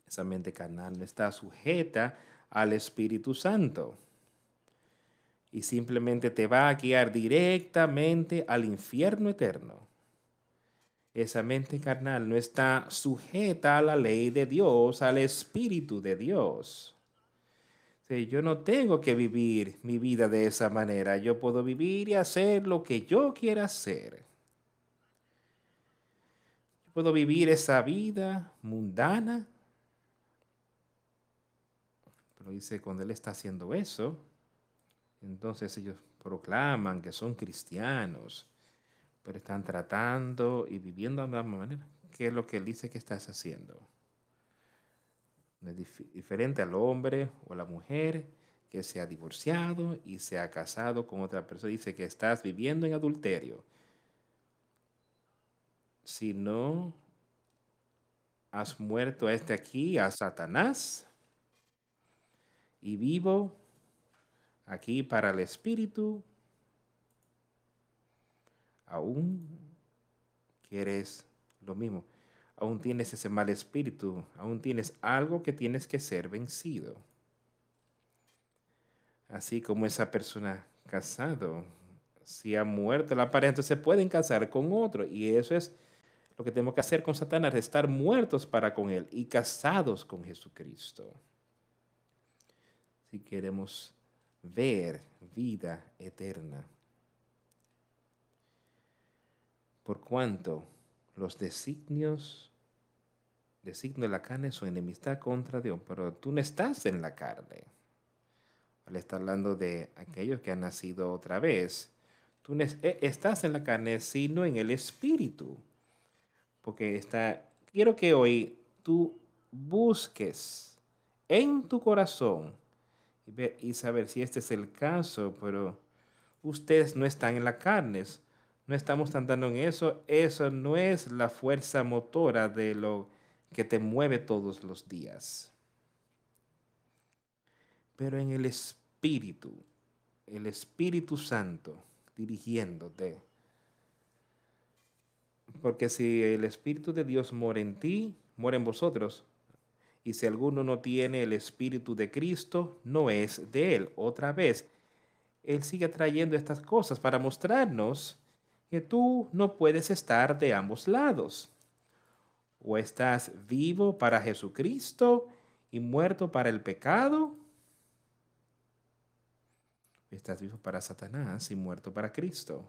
Esa mente carnal no está sujeta al Espíritu Santo. Y simplemente te va a guiar directamente al infierno eterno esa mente carnal no está sujeta a la ley de Dios, al Espíritu de Dios. yo no tengo que vivir mi vida de esa manera. Yo puedo vivir y hacer lo que yo quiera hacer. puedo vivir esa vida mundana. Pero dice, cuando Él está haciendo eso, entonces ellos proclaman que son cristianos pero están tratando y viviendo de la misma manera. ¿Qué es lo que él dice que estás haciendo? es diferente al hombre o la mujer que se ha divorciado y se ha casado con otra persona. Dice que estás viviendo en adulterio. Si no has muerto a este aquí, a Satanás, y vivo aquí para el Espíritu, aún quieres lo mismo, aún tienes ese mal espíritu, aún tienes algo que tienes que ser vencido. Así como esa persona casado, si ha muerto la pareja, entonces se pueden casar con otro. Y eso es lo que tenemos que hacer con Satanás, estar muertos para con él y casados con Jesucristo. Si queremos ver vida eterna. por cuanto los designios, designios de la carne son enemistad contra Dios, pero tú no estás en la carne. Él está hablando de aquellos que han nacido otra vez. Tú no eh, estás en la carne, sino en el espíritu. Porque está, quiero que hoy tú busques en tu corazón y, y saber si este es el caso, pero ustedes no están en la carne, no estamos andando en eso, eso no es la fuerza motora de lo que te mueve todos los días. Pero en el Espíritu, el Espíritu Santo dirigiéndote. Porque si el Espíritu de Dios mora en ti, mora en vosotros. Y si alguno no tiene el Espíritu de Cristo, no es de Él. Otra vez, Él sigue trayendo estas cosas para mostrarnos que tú no puedes estar de ambos lados. O estás vivo para Jesucristo y muerto para el pecado. Estás vivo para Satanás y muerto para Cristo.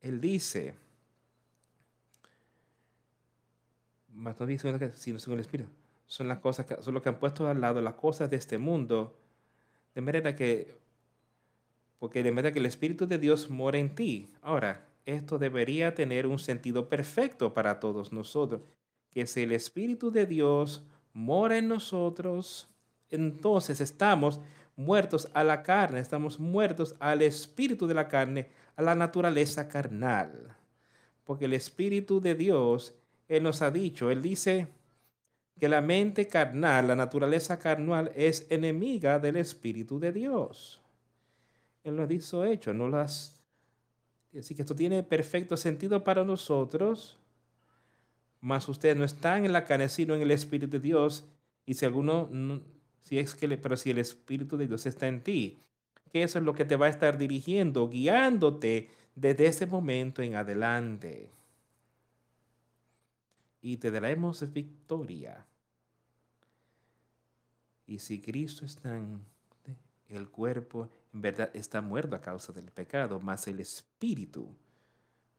Él dice, más no dice sino según el Espíritu, son las cosas que, son lo que han puesto al lado las cosas de este mundo, de manera que, porque de manera que el Espíritu de Dios mora en ti. Ahora, esto debería tener un sentido perfecto para todos nosotros, que si el Espíritu de Dios mora en nosotros, entonces estamos muertos a la carne, estamos muertos al espíritu de la carne, a la naturaleza carnal. Porque el Espíritu de Dios, Él nos ha dicho, Él dice que la mente carnal, la naturaleza carnal es enemiga del Espíritu de Dios. Él lo ha dicho hecho, no las... Así que esto tiene perfecto sentido para nosotros, mas ustedes no están en la carne, sino en el Espíritu de Dios. Y si alguno, si es que, pero si el Espíritu de Dios está en ti, que eso es lo que te va a estar dirigiendo, guiándote desde ese momento en adelante. Y te daremos victoria. Y si Cristo está en el cuerpo, en verdad está muerto a causa del pecado, mas el Espíritu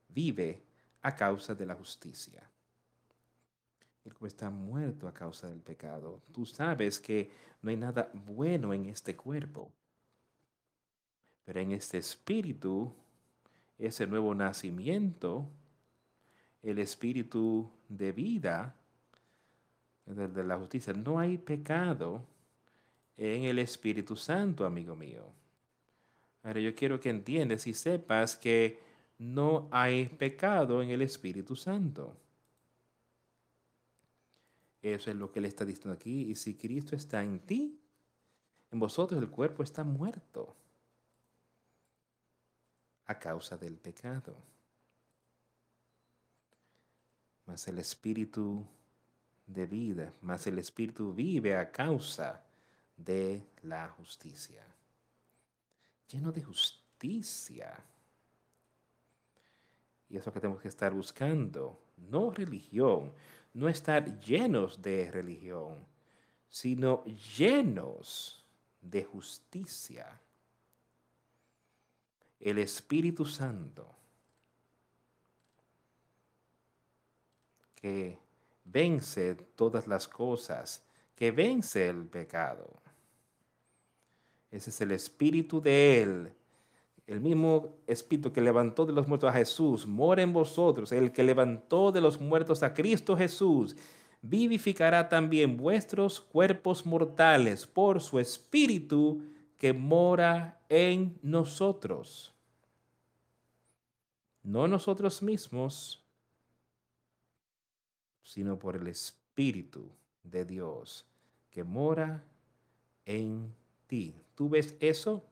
vive a causa de la justicia. El cuerpo está muerto a causa del pecado. Tú sabes que no hay nada bueno en este cuerpo. Pero en este espíritu, ese nuevo nacimiento, el espíritu de vida, de la justicia, no hay pecado en el Espíritu Santo, amigo mío. Ahora yo quiero que entiendas y sepas que no hay pecado en el Espíritu Santo. Eso es lo que él está diciendo aquí. Y si Cristo está en ti, en vosotros el cuerpo está muerto a causa del pecado. Mas el espíritu de vida, mas el espíritu vive a causa de la justicia. Lleno de justicia. Y eso que tenemos que estar buscando, no religión, no estar llenos de religión, sino llenos de justicia el Espíritu Santo que vence todas las cosas, que vence el pecado. Ese es el Espíritu de Él. El mismo Espíritu que levantó de los muertos a Jesús, mora en vosotros. El que levantó de los muertos a Cristo Jesús, vivificará también vuestros cuerpos mortales por su Espíritu que mora en nosotros. No nosotros mismos, sino por el Espíritu de Dios que mora en ti. ¿Tú ves eso?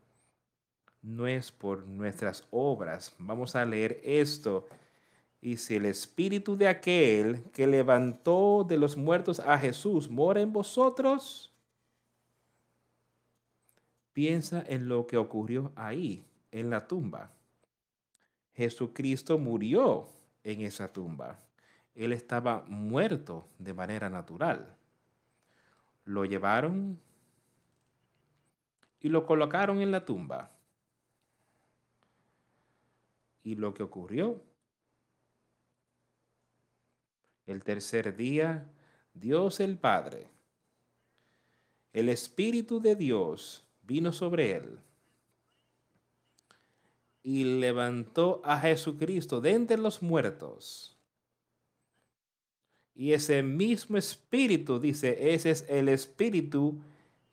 No es por nuestras obras. Vamos a leer esto. Y si el espíritu de aquel que levantó de los muertos a Jesús mora en vosotros, Piensa en lo que ocurrió ahí, en la tumba. Jesucristo murió en esa tumba. Él estaba muerto de manera natural. Lo llevaron y lo colocaron en la tumba. Y lo que ocurrió, el tercer día, Dios el Padre, el Espíritu de Dios, vino sobre él y levantó a Jesucristo de entre los muertos. Y ese mismo espíritu, dice, ese es el espíritu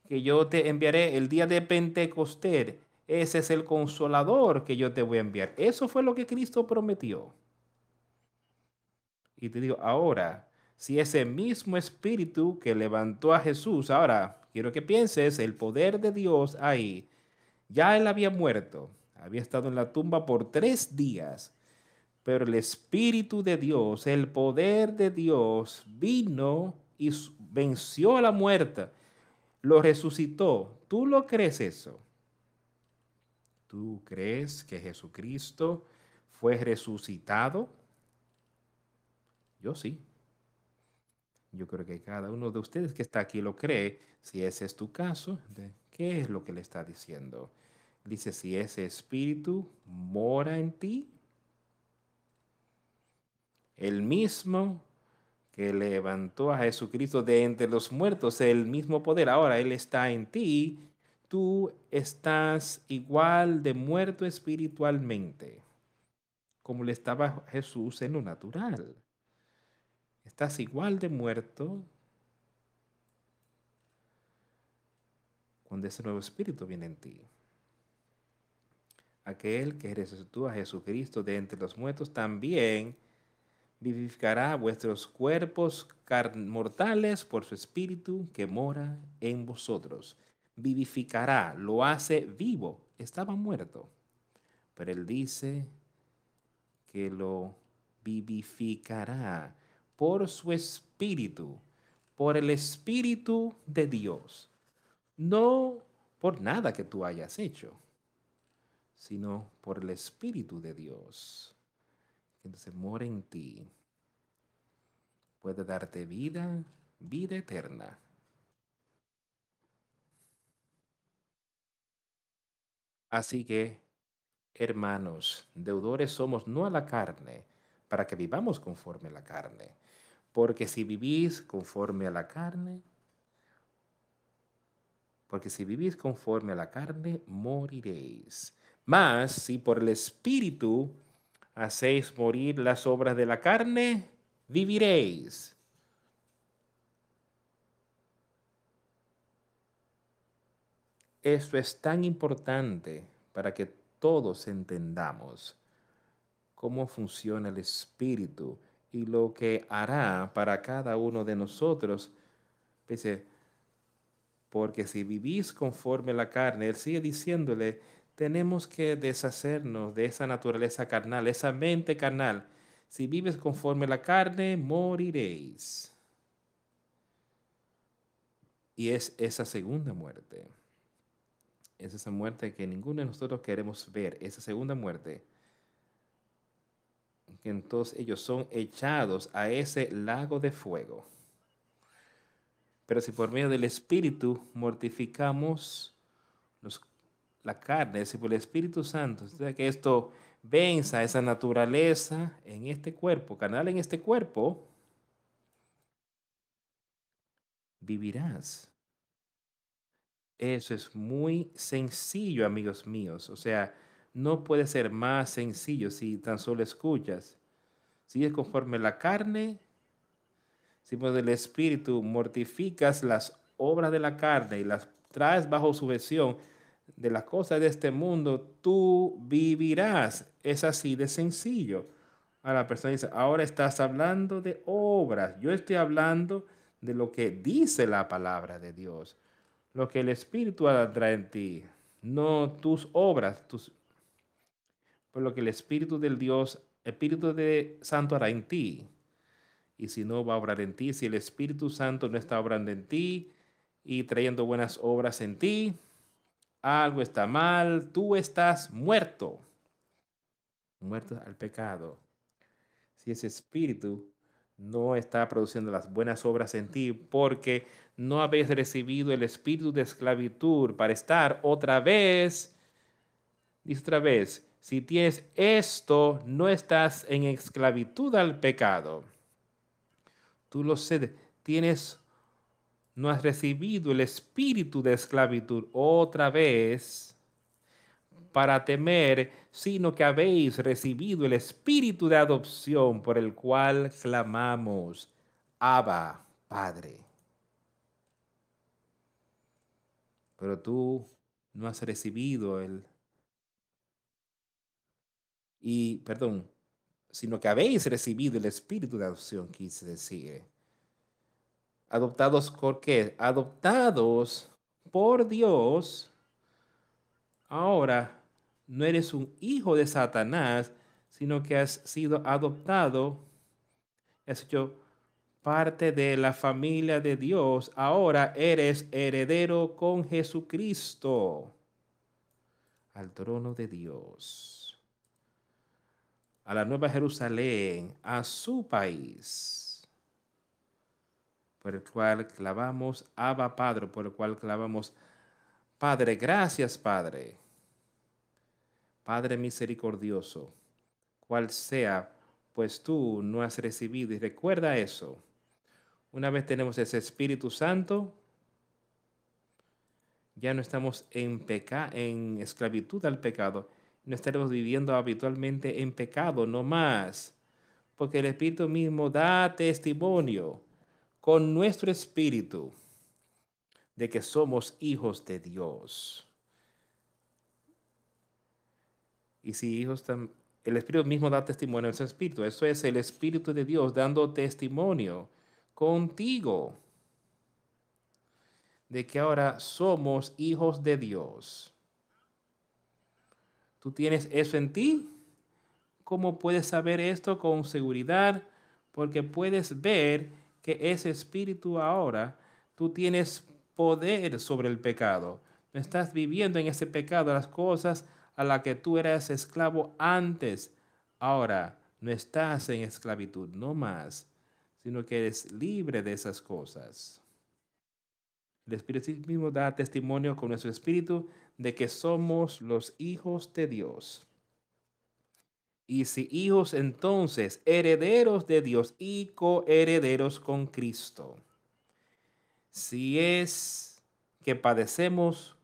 que yo te enviaré el día de Pentecostés. Ese es el consolador que yo te voy a enviar. Eso fue lo que Cristo prometió. Y te digo, ahora, si ese mismo espíritu que levantó a Jesús, ahora quiero que pienses el poder de Dios ahí. Ya él había muerto, había estado en la tumba por tres días, pero el Espíritu de Dios, el poder de Dios vino y venció a la muerte, lo resucitó. ¿Tú lo crees eso? ¿Tú crees que Jesucristo fue resucitado? Yo sí. Yo creo que cada uno de ustedes que está aquí lo cree. Si ese es tu caso, ¿qué es lo que le está diciendo? Dice, si ese espíritu mora en ti, El mismo que levantó a Jesucristo de entre los muertos, el mismo poder. Ahora Él está en ti. Tú estás igual de muerto espiritualmente, como le estaba Jesús en lo natural. Estás igual de muerto cuando ese nuevo espíritu viene en ti. Aquel que resucitó a Jesucristo de entre los muertos también vivificará vuestros cuerpos mortales por su espíritu que mora en vosotros. Vivificará, lo hace vivo. Estaba muerto. Pero él dice que lo vivificará por su espíritu, por el espíritu de Dios. No por nada que tú hayas hecho, sino por el espíritu de Dios entonces mora en ti, puede darte vida, vida eterna. Así que, hermanos, deudores somos no a la carne, para que vivamos conforme a la carne. Porque si vivís conforme a la carne, porque si vivís conforme a la carne, moriréis. Mas si por el Espíritu hacéis morir las obras de la carne, viviréis. Esto es tan importante para que todos entendamos cómo funciona el Espíritu y lo que hará para cada uno de nosotros. porque si vivís conforme la carne, Él sigue diciéndole, tenemos que deshacernos de esa naturaleza carnal, esa mente carnal. Si vives conforme la carne, moriréis. Y es esa segunda muerte. Es esa muerte que ninguno de nosotros queremos ver, esa segunda muerte. Que entonces ellos son echados a ese lago de fuego. Pero si por medio del Espíritu mortificamos los la carne, es por el Espíritu Santo. que esto venza esa naturaleza en este cuerpo, canal en este cuerpo, vivirás. Eso es muy sencillo, amigos míos. O sea, no puede ser más sencillo si tan solo escuchas. Si es conforme la carne, si por el Espíritu mortificas las obras de la carne y las traes bajo su versión, de las cosas de este mundo, tú vivirás. Es así de sencillo. A la persona dice, ahora estás hablando de obras. Yo estoy hablando de lo que dice la palabra de Dios. Lo que el Espíritu hará en ti. No tus obras, tus, por lo que el Espíritu del Dios, Espíritu de Santo hará en ti. Y si no va a obrar en ti, si el Espíritu Santo no está obrando en ti y trayendo buenas obras en ti, algo está mal, tú estás muerto, muerto al pecado. Si ese espíritu no está produciendo las buenas obras en ti porque no habéis recibido el espíritu de esclavitud para estar otra vez, dice otra vez, si tienes esto, no estás en esclavitud al pecado. Tú lo sé, tienes no has recibido el espíritu de esclavitud otra vez para temer, sino que habéis recibido el espíritu de adopción por el cual clamamos, Abba, Padre. Pero tú no has recibido el... Y, perdón, sino que habéis recibido el espíritu de adopción, quise decir ¿Adoptados por qué? Adoptados por Dios. Ahora no eres un hijo de Satanás, sino que has sido adoptado, has hecho parte de la familia de Dios. Ahora eres heredero con Jesucristo al trono de Dios, a la nueva Jerusalén, a su país por el cual clavamos, Abba Padre, por el cual clavamos, Padre, gracias Padre, Padre misericordioso, cual sea pues tú no has recibido. Y recuerda eso. Una vez tenemos ese Espíritu Santo, ya no estamos en, peca en esclavitud al pecado. No estaremos viviendo habitualmente en pecado, no más. Porque el Espíritu mismo da testimonio con nuestro espíritu de que somos hijos de Dios. Y si hijos, el Espíritu mismo da testimonio en su espíritu. Eso es el Espíritu de Dios dando testimonio contigo de que ahora somos hijos de Dios. ¿Tú tienes eso en ti? ¿Cómo puedes saber esto con seguridad? Porque puedes ver que ese espíritu ahora, tú tienes poder sobre el pecado. No estás viviendo en ese pecado las cosas a las que tú eras esclavo antes. Ahora no estás en esclavitud, no más, sino que eres libre de esas cosas. El Espíritu mismo da testimonio con nuestro espíritu de que somos los hijos de Dios. Y si hijos, entonces herederos de Dios y coherederos con Cristo. Si es que padecemos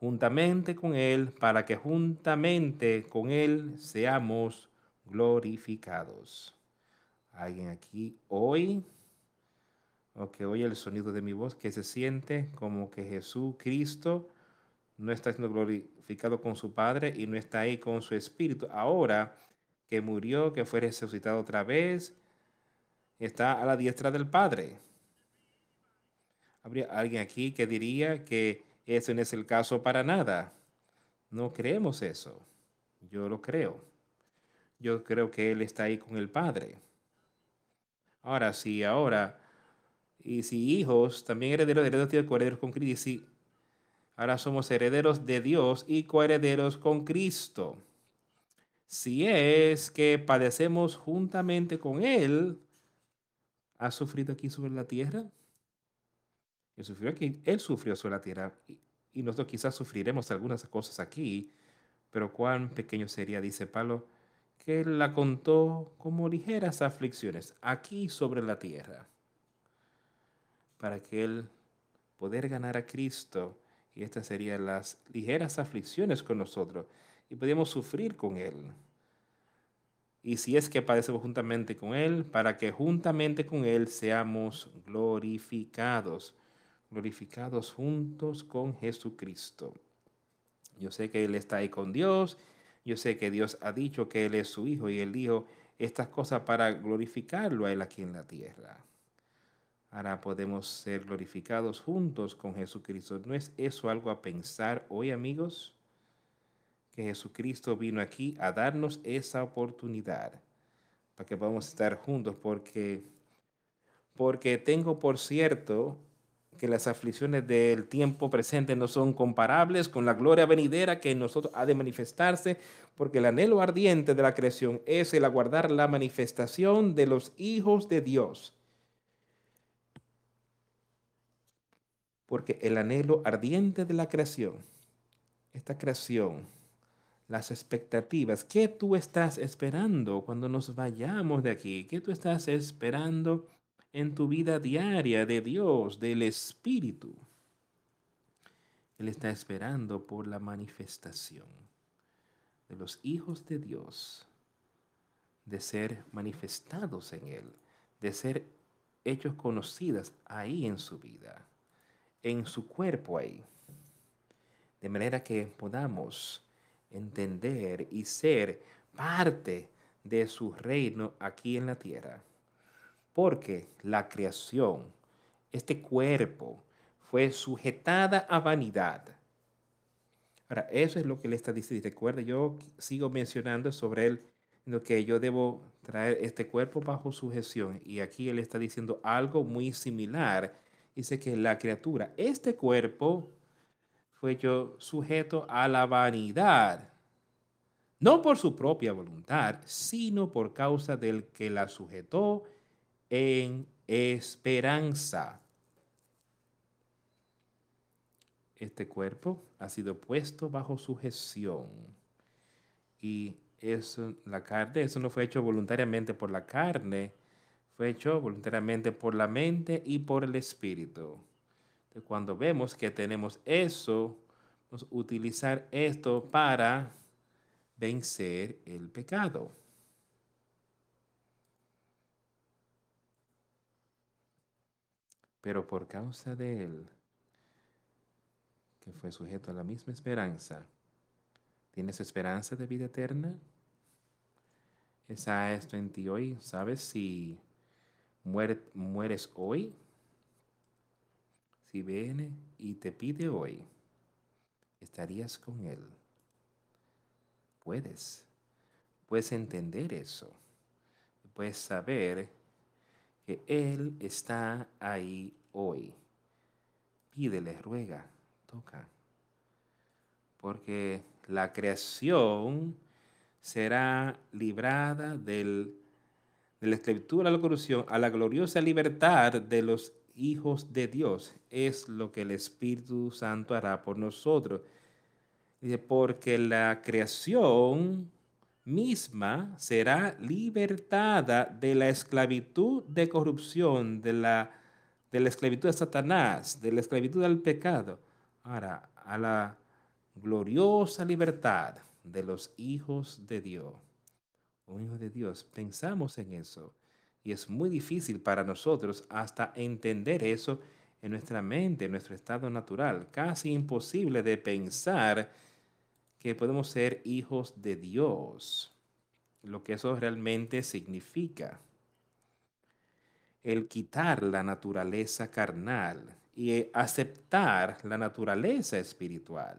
juntamente con Él, para que juntamente con Él seamos glorificados. ¿Alguien aquí hoy? o que oye el sonido de mi voz, que se siente como que Jesús Cristo no está siendo glorificado con su Padre y no está ahí con su Espíritu. Ahora que murió, que fue resucitado otra vez, está a la diestra del Padre. Habría alguien aquí que diría que ese no es el caso para nada. No creemos eso. Yo lo creo. Yo creo que Él está ahí con el Padre. Ahora, sí, ahora y si hijos, también herederos de Dios coherederos con Cristo. ahora somos herederos de Dios y coherederos con Cristo. Si es que padecemos juntamente con Él, ¿ha sufrido aquí sobre la tierra? Él sufrió aquí, Él sufrió sobre la tierra y nosotros quizás sufriremos algunas cosas aquí, pero cuán pequeño sería, dice Pablo, que Él la contó como ligeras aflicciones aquí sobre la tierra para que Él poder ganar a Cristo. Y estas serían las ligeras aflicciones con nosotros. Y podemos sufrir con Él. Y si es que padecemos juntamente con Él, para que juntamente con Él seamos glorificados. Glorificados juntos con Jesucristo. Yo sé que Él está ahí con Dios. Yo sé que Dios ha dicho que Él es su Hijo y Él dijo estas cosas para glorificarlo a Él aquí en la tierra. Ahora podemos ser glorificados juntos con Jesucristo. ¿No es eso algo a pensar hoy, amigos? Que Jesucristo vino aquí a darnos esa oportunidad para que podamos estar juntos, porque, porque tengo por cierto que las aflicciones del tiempo presente no son comparables con la gloria venidera que en nosotros ha de manifestarse, porque el anhelo ardiente de la creación es el aguardar la manifestación de los hijos de Dios. Porque el anhelo ardiente de la creación, esta creación, las expectativas, ¿qué tú estás esperando cuando nos vayamos de aquí? ¿Qué tú estás esperando en tu vida diaria de Dios, del Espíritu? Él está esperando por la manifestación de los hijos de Dios, de ser manifestados en Él, de ser hechos conocidas ahí en su vida en su cuerpo ahí. De manera que podamos entender y ser parte de su reino aquí en la tierra. Porque la creación, este cuerpo, fue sujetada a vanidad. Ahora, eso es lo que le está diciendo. Recuerda, yo sigo mencionando sobre él, lo que yo debo traer este cuerpo bajo sujeción. Y aquí él está diciendo algo muy similar dice que la criatura, este cuerpo, fue yo sujeto a la vanidad, no por su propia voluntad, sino por causa del que la sujetó en esperanza. Este cuerpo ha sido puesto bajo sujeción y eso, la carne, eso no fue hecho voluntariamente por la carne, fue hecho voluntariamente por la mente y por el espíritu. Cuando vemos que tenemos eso, vamos a utilizar esto para vencer el pecado. Pero por causa de él, que fue sujeto a la misma esperanza, ¿tienes esperanza de vida eterna? ¿Está esto en ti hoy? ¿Sabes si mueres hoy? Si viene y te pide hoy, ¿estarías con él? Puedes. Puedes entender eso. Puedes saber que Él está ahí hoy. Pídele, ruega, toca. Porque la creación será librada del, de la escritura a la corrupción, a la gloriosa libertad de los hijos de Dios. Es lo que el Espíritu Santo hará por nosotros. porque la creación misma será libertada de la esclavitud de corrupción, de la, de la esclavitud de Satanás, de la esclavitud del pecado, ahora a la gloriosa libertad de los hijos de Dios. Un hijo de Dios, pensamos en eso. Y es muy difícil para nosotros hasta entender eso en nuestra mente, en nuestro estado natural. Casi imposible de pensar que podemos ser hijos de Dios, lo que eso realmente significa. El quitar la naturaleza carnal y aceptar la naturaleza espiritual,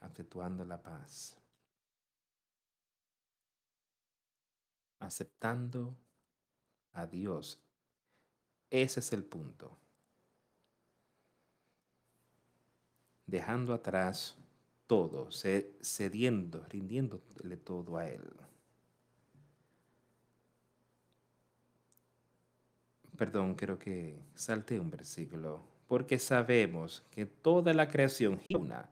aceptando la paz, aceptando a Dios. Ese es el punto. Dejando atrás todo, cediendo, rindiéndole todo a Él. Perdón, creo que salté un versículo, porque sabemos que toda la creación una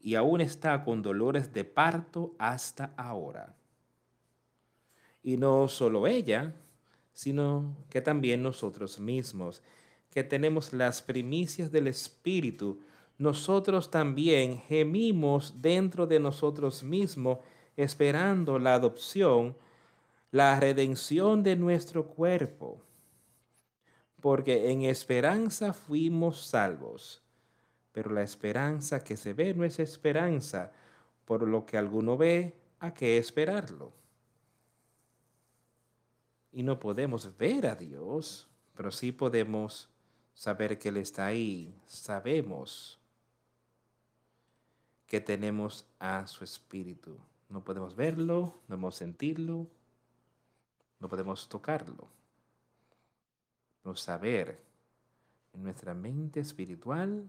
y aún está con dolores de parto hasta ahora. Y no solo ella, sino que también nosotros mismos, que tenemos las primicias del Espíritu, nosotros también gemimos dentro de nosotros mismos, esperando la adopción, la redención de nuestro cuerpo. Porque en esperanza fuimos salvos. Pero la esperanza que se ve no es esperanza, por lo que alguno ve, ¿a qué esperarlo? Y no podemos ver a Dios, pero sí podemos saber que Él está ahí. Sabemos que tenemos a su espíritu. No podemos verlo, no podemos sentirlo, no podemos tocarlo. Pero saber en nuestra mente espiritual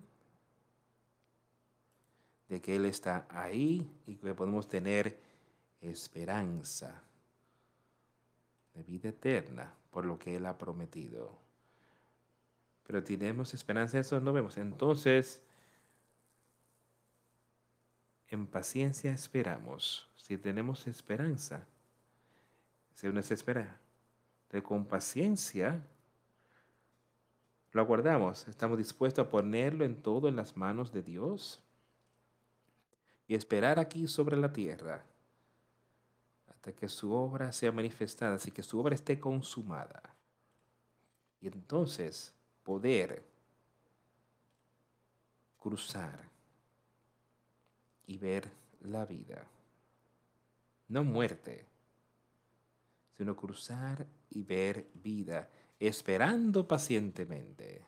de que Él está ahí y que podemos tener esperanza de vida eterna por lo que Él ha prometido. Pero tenemos esperanza, eso no vemos. Entonces, en paciencia esperamos. Si tenemos esperanza, se espera, de con paciencia lo aguardamos. Estamos dispuestos a ponerlo en todo en las manos de Dios y esperar aquí sobre la tierra hasta que su obra sea manifestada, así que su obra esté consumada. Y entonces poder cruzar y ver la vida. No muerte, sino cruzar y ver vida, esperando pacientemente.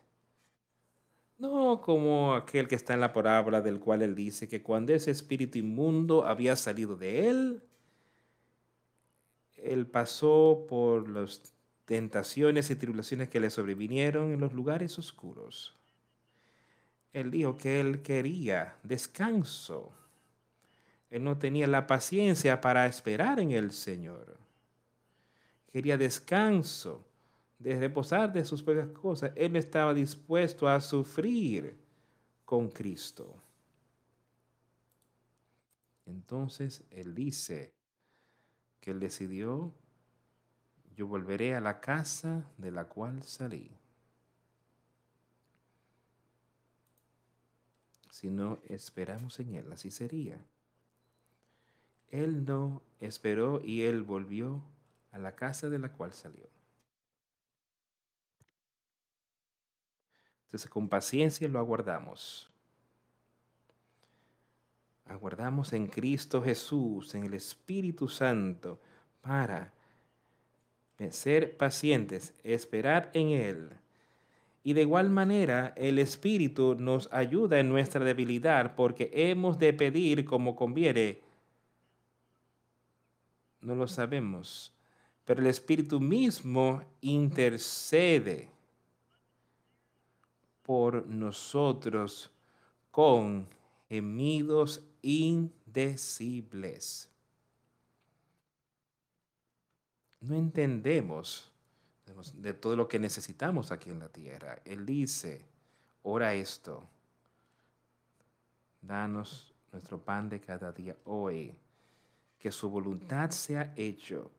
No como aquel que está en la parábola del cual él dice que cuando ese espíritu inmundo había salido de él, él pasó por las tentaciones y tribulaciones que le sobrevinieron en los lugares oscuros. Él dijo que él quería descanso él no tenía la paciencia para esperar en el Señor. Quería descanso, de reposar de sus propias cosas. Él estaba dispuesto a sufrir con Cristo. Entonces Él dice, que él decidió, yo volveré a la casa de la cual salí. Si no esperamos en él, así sería. Él no esperó y él volvió a la casa de la cual salió. Entonces, con paciencia lo aguardamos. Aguardamos en Cristo Jesús, en el Espíritu Santo, para ser pacientes, esperar en Él. Y de igual manera, el Espíritu nos ayuda en nuestra debilidad porque hemos de pedir como conviene. No lo sabemos, pero el Espíritu mismo intercede por nosotros con gemidos indecibles. No entendemos de todo lo que necesitamos aquí en la tierra. Él dice, ora esto, danos nuestro pan de cada día hoy, que su voluntad sea hecho.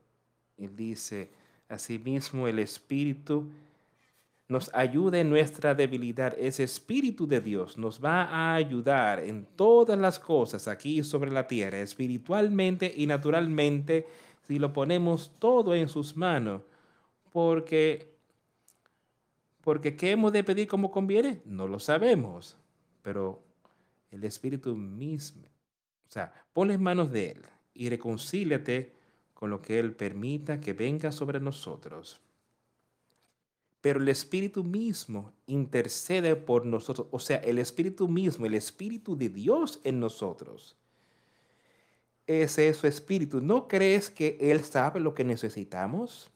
Él dice, asimismo el Espíritu nos ayuda en nuestra debilidad. Ese Espíritu de Dios nos va a ayudar en todas las cosas aquí sobre la tierra, espiritualmente y naturalmente, si lo ponemos todo en sus manos. Porque, porque ¿qué hemos de pedir como conviene? No lo sabemos, pero el Espíritu mismo, o sea, ponle en manos de Él y reconcíliate con lo que Él permita que venga sobre nosotros pero el Espíritu mismo intercede por nosotros, o sea, el Espíritu mismo, el Espíritu de Dios en nosotros. Ese es su Espíritu. ¿No crees que Él sabe lo que necesitamos?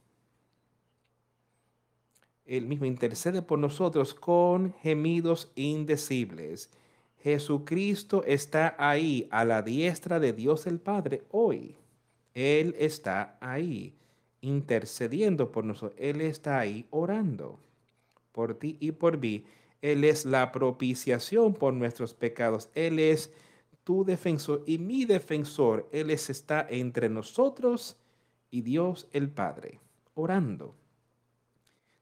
Él mismo intercede por nosotros con gemidos indecibles. Jesucristo está ahí a la diestra de Dios el Padre hoy. Él está ahí intercediendo por nosotros. Él está ahí orando por ti y por mí. Él es la propiciación por nuestros pecados. Él es tu defensor y mi defensor. Él está entre nosotros y Dios el Padre, orando.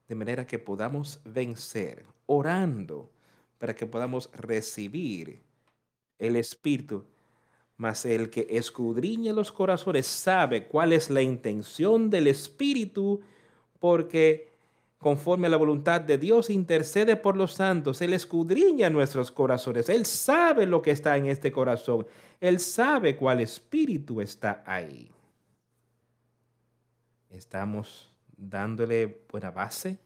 De manera que podamos vencer, orando, para que podamos recibir el Espíritu mas el que escudriña los corazones sabe cuál es la intención del Espíritu, porque conforme a la voluntad de Dios intercede por los santos. Él escudriña nuestros corazones. Él sabe lo que está en este corazón. Él sabe cuál espíritu está ahí. Estamos dándole buena base.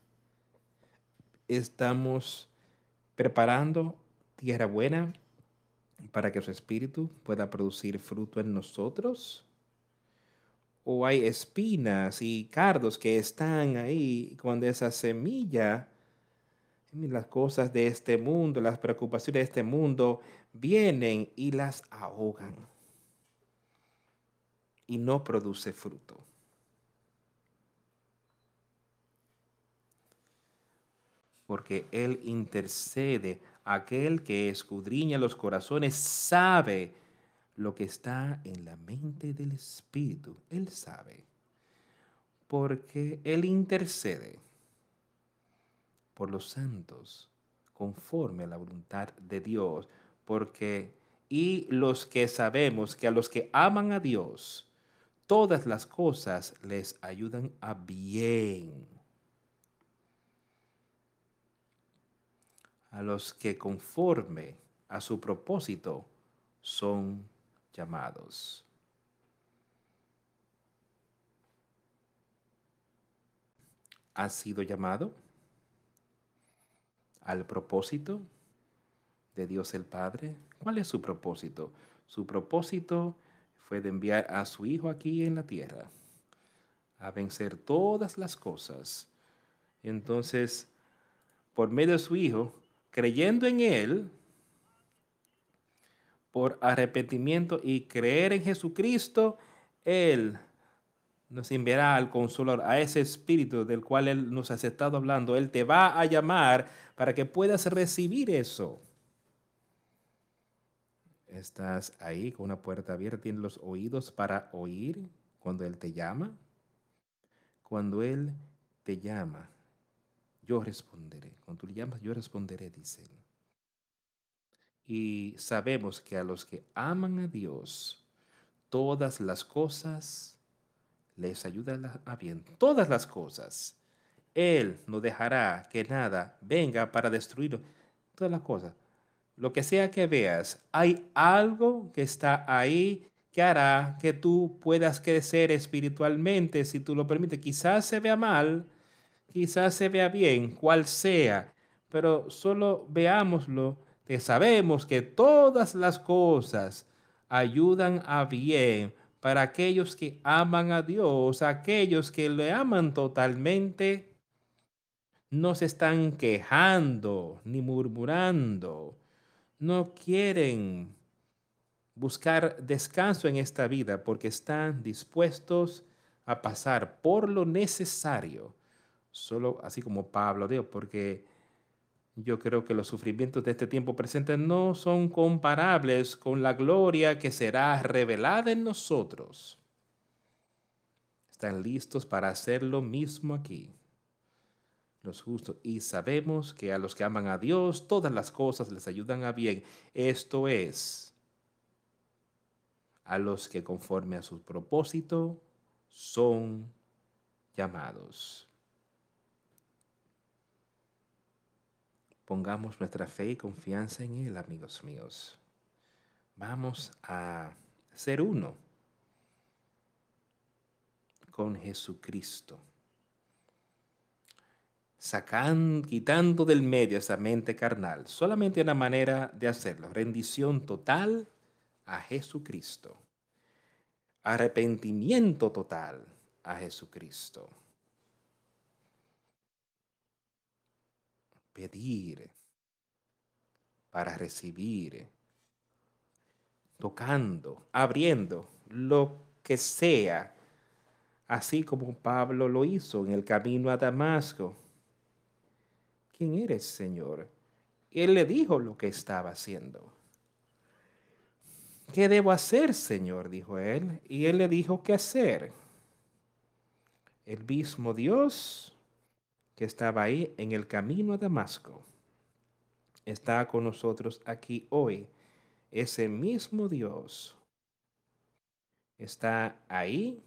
Estamos preparando tierra buena para que su espíritu pueda producir fruto en nosotros? ¿O hay espinas y cardos que están ahí cuando esa semilla, las cosas de este mundo, las preocupaciones de este mundo vienen y las ahogan y no produce fruto? Porque Él intercede aquel que escudriña los corazones sabe lo que está en la mente del Espíritu. Él sabe. Porque Él intercede por los santos conforme a la voluntad de Dios. Porque, y los que sabemos que a los que aman a Dios, todas las cosas les ayudan a bien a los que conforme a su propósito son llamados. ¿Has sido llamado al propósito de Dios el Padre? ¿Cuál es su propósito? Su propósito fue de enviar a su Hijo aquí en la tierra a vencer todas las cosas. Entonces, por medio de su Hijo, creyendo en Él, por arrepentimiento y creer en Jesucristo, Él nos enviará al consolador, a ese espíritu del cual Él nos ha estado hablando. Él te va a llamar para que puedas recibir eso. Estás ahí con una puerta abierta, tienes los oídos para oír Cuando Él te llama, cuando Él te llama, yo responderé. Cuando tú le llamas, yo responderé, dice Él. Y sabemos que a los que aman a Dios, todas las cosas les ayudan a bien. Todas las cosas. Él no dejará que nada venga para destruirlo. Todas las cosas. Lo que sea que veas, hay algo que está ahí que hará que tú puedas crecer espiritualmente si tú lo permites. Quizás se vea mal, quizás se vea bien, cual sea, pero solo veámoslo que sabemos que todas las cosas ayudan a bien para aquellos que aman a Dios, aquellos que le aman totalmente, no se están quejando ni murmurando, no quieren buscar descanso en esta vida porque están dispuestos a pasar por lo necesario, solo así como Pablo dijo, porque yo creo que los sufrimientos de este tiempo presente no son comparables con la gloria que será revelada en nosotros. Están listos para hacer lo mismo aquí. Los justos. Y sabemos que a los que aman a Dios, todas las cosas les ayudan a bien. Esto es, a los que conforme a su propósito son llamados. Pongamos nuestra fe y confianza en Él, amigos míos. Vamos a ser uno con Jesucristo. Sacando, quitando del medio esa mente carnal. Solamente una manera de hacerlo. Rendición total a Jesucristo. Arrepentimiento total a Jesucristo. Pedir, para recibir, tocando, abriendo, lo que sea, así como Pablo lo hizo en el camino a Damasco. ¿Quién eres, Señor? él le dijo lo que estaba haciendo. ¿Qué debo hacer, Señor? dijo él. Y él le dijo qué hacer. El mismo Dios que estaba ahí en el camino a Damasco, está con nosotros aquí hoy. Ese mismo Dios está ahí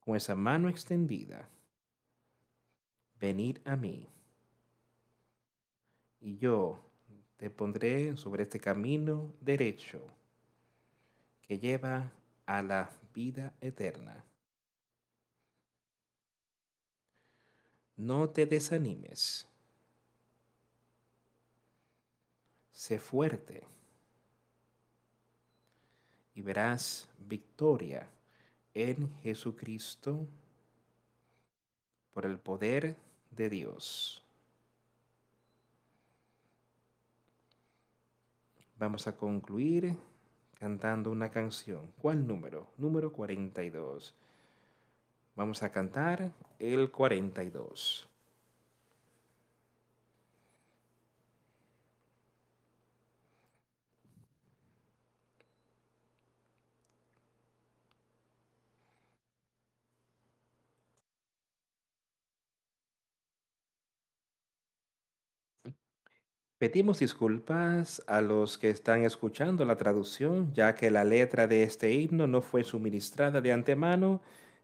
con esa mano extendida. Venid a mí. Y yo te pondré sobre este camino derecho que lleva a la vida eterna. No te desanimes. Sé fuerte y verás victoria en Jesucristo por el poder de Dios. Vamos a concluir cantando una canción. ¿Cuál número? Número 42. Vamos a cantar el 42. Pedimos disculpas a los que están escuchando la traducción, ya que la letra de este himno no fue suministrada de antemano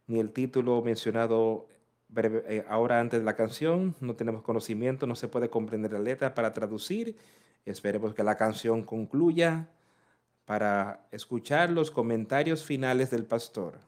ni el título mencionado eh, ahora antes de la canción. No tenemos conocimiento, no se puede comprender la letra para traducir. Esperemos que la canción concluya para escuchar los comentarios finales del pastor.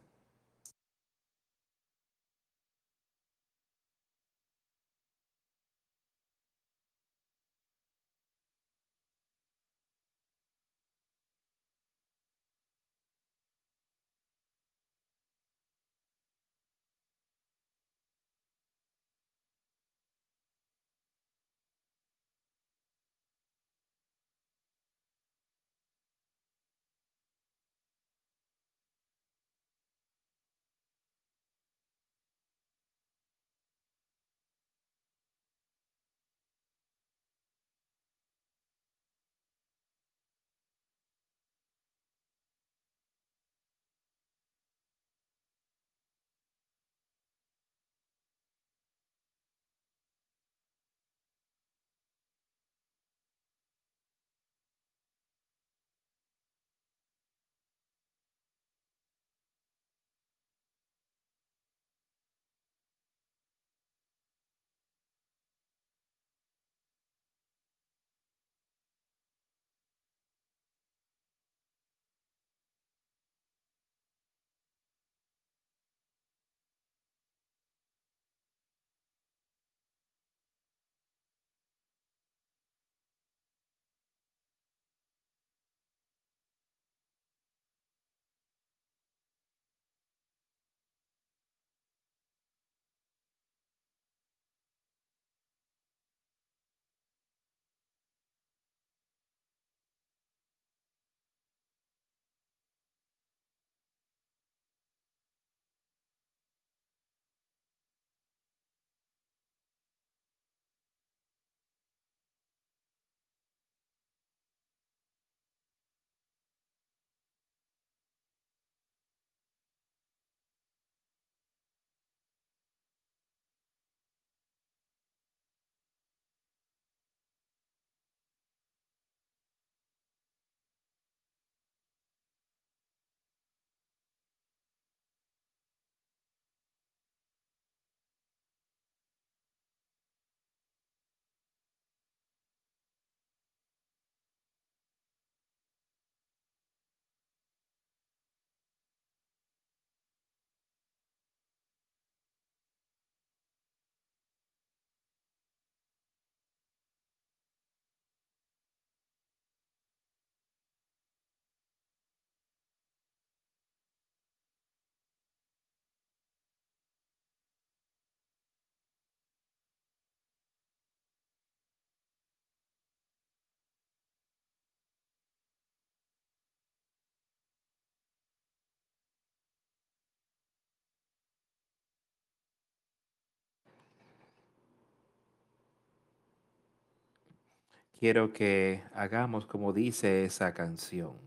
Quiero que hagamos como dice esa canción.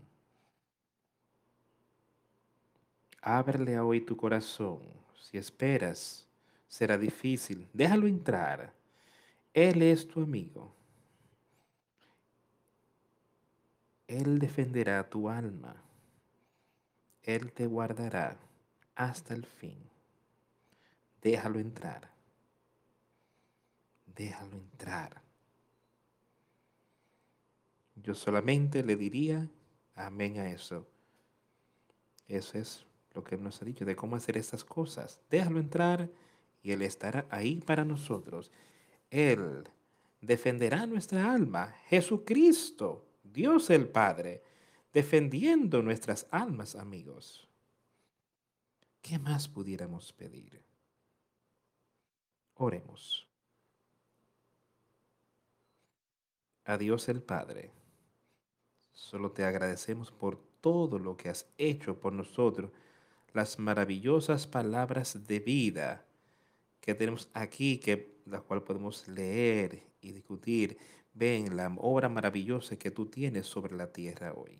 Ábrele hoy tu corazón. Si esperas, será difícil. Déjalo entrar. Él es tu amigo. Él defenderá tu alma. Él te guardará hasta el fin. Déjalo entrar. Déjalo entrar. Yo solamente le diría amén a eso. Eso es lo que nos ha dicho de cómo hacer estas cosas. Déjalo entrar y Él estará ahí para nosotros. Él defenderá nuestra alma. Jesucristo, Dios el Padre, defendiendo nuestras almas, amigos. ¿Qué más pudiéramos pedir? Oremos. A Dios el Padre, solo te agradecemos por todo lo que has hecho por nosotros, las maravillosas palabras de vida que tenemos aquí, que la cual podemos leer y discutir. Ven la obra maravillosa que tú tienes sobre la tierra hoy.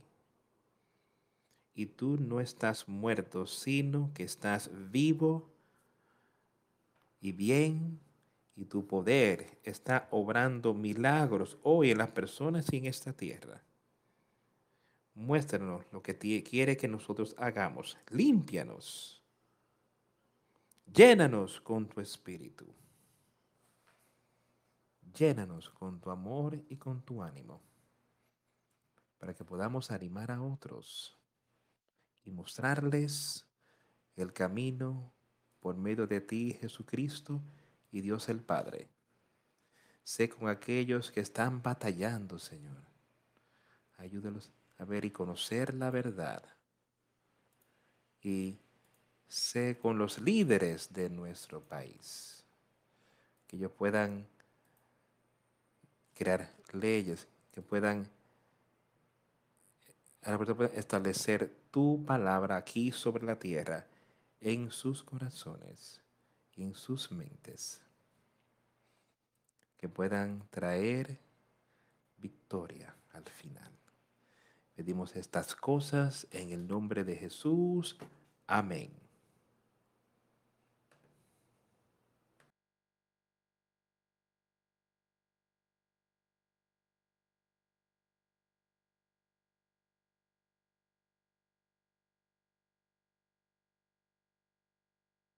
Y tú no estás muerto, sino que estás vivo y bien, y tu poder está obrando milagros hoy en las personas y en esta tierra. Muéstranos lo que quiere que nosotros hagamos. Límpianos. Llénanos con tu espíritu. Llénanos con tu amor y con tu ánimo. Para que podamos animar a otros y mostrarles el camino por medio de ti, Jesucristo y Dios el Padre. Sé con aquellos que están batallando, Señor. Ayúdalos a ver y conocer la verdad. Y sé con los líderes de nuestro país. Que ellos puedan crear leyes, que puedan establecer tu palabra aquí sobre la tierra, en sus corazones en sus mentes, que puedan traer victoria al final. Pedimos estas cosas en el nombre de Jesús. Amén.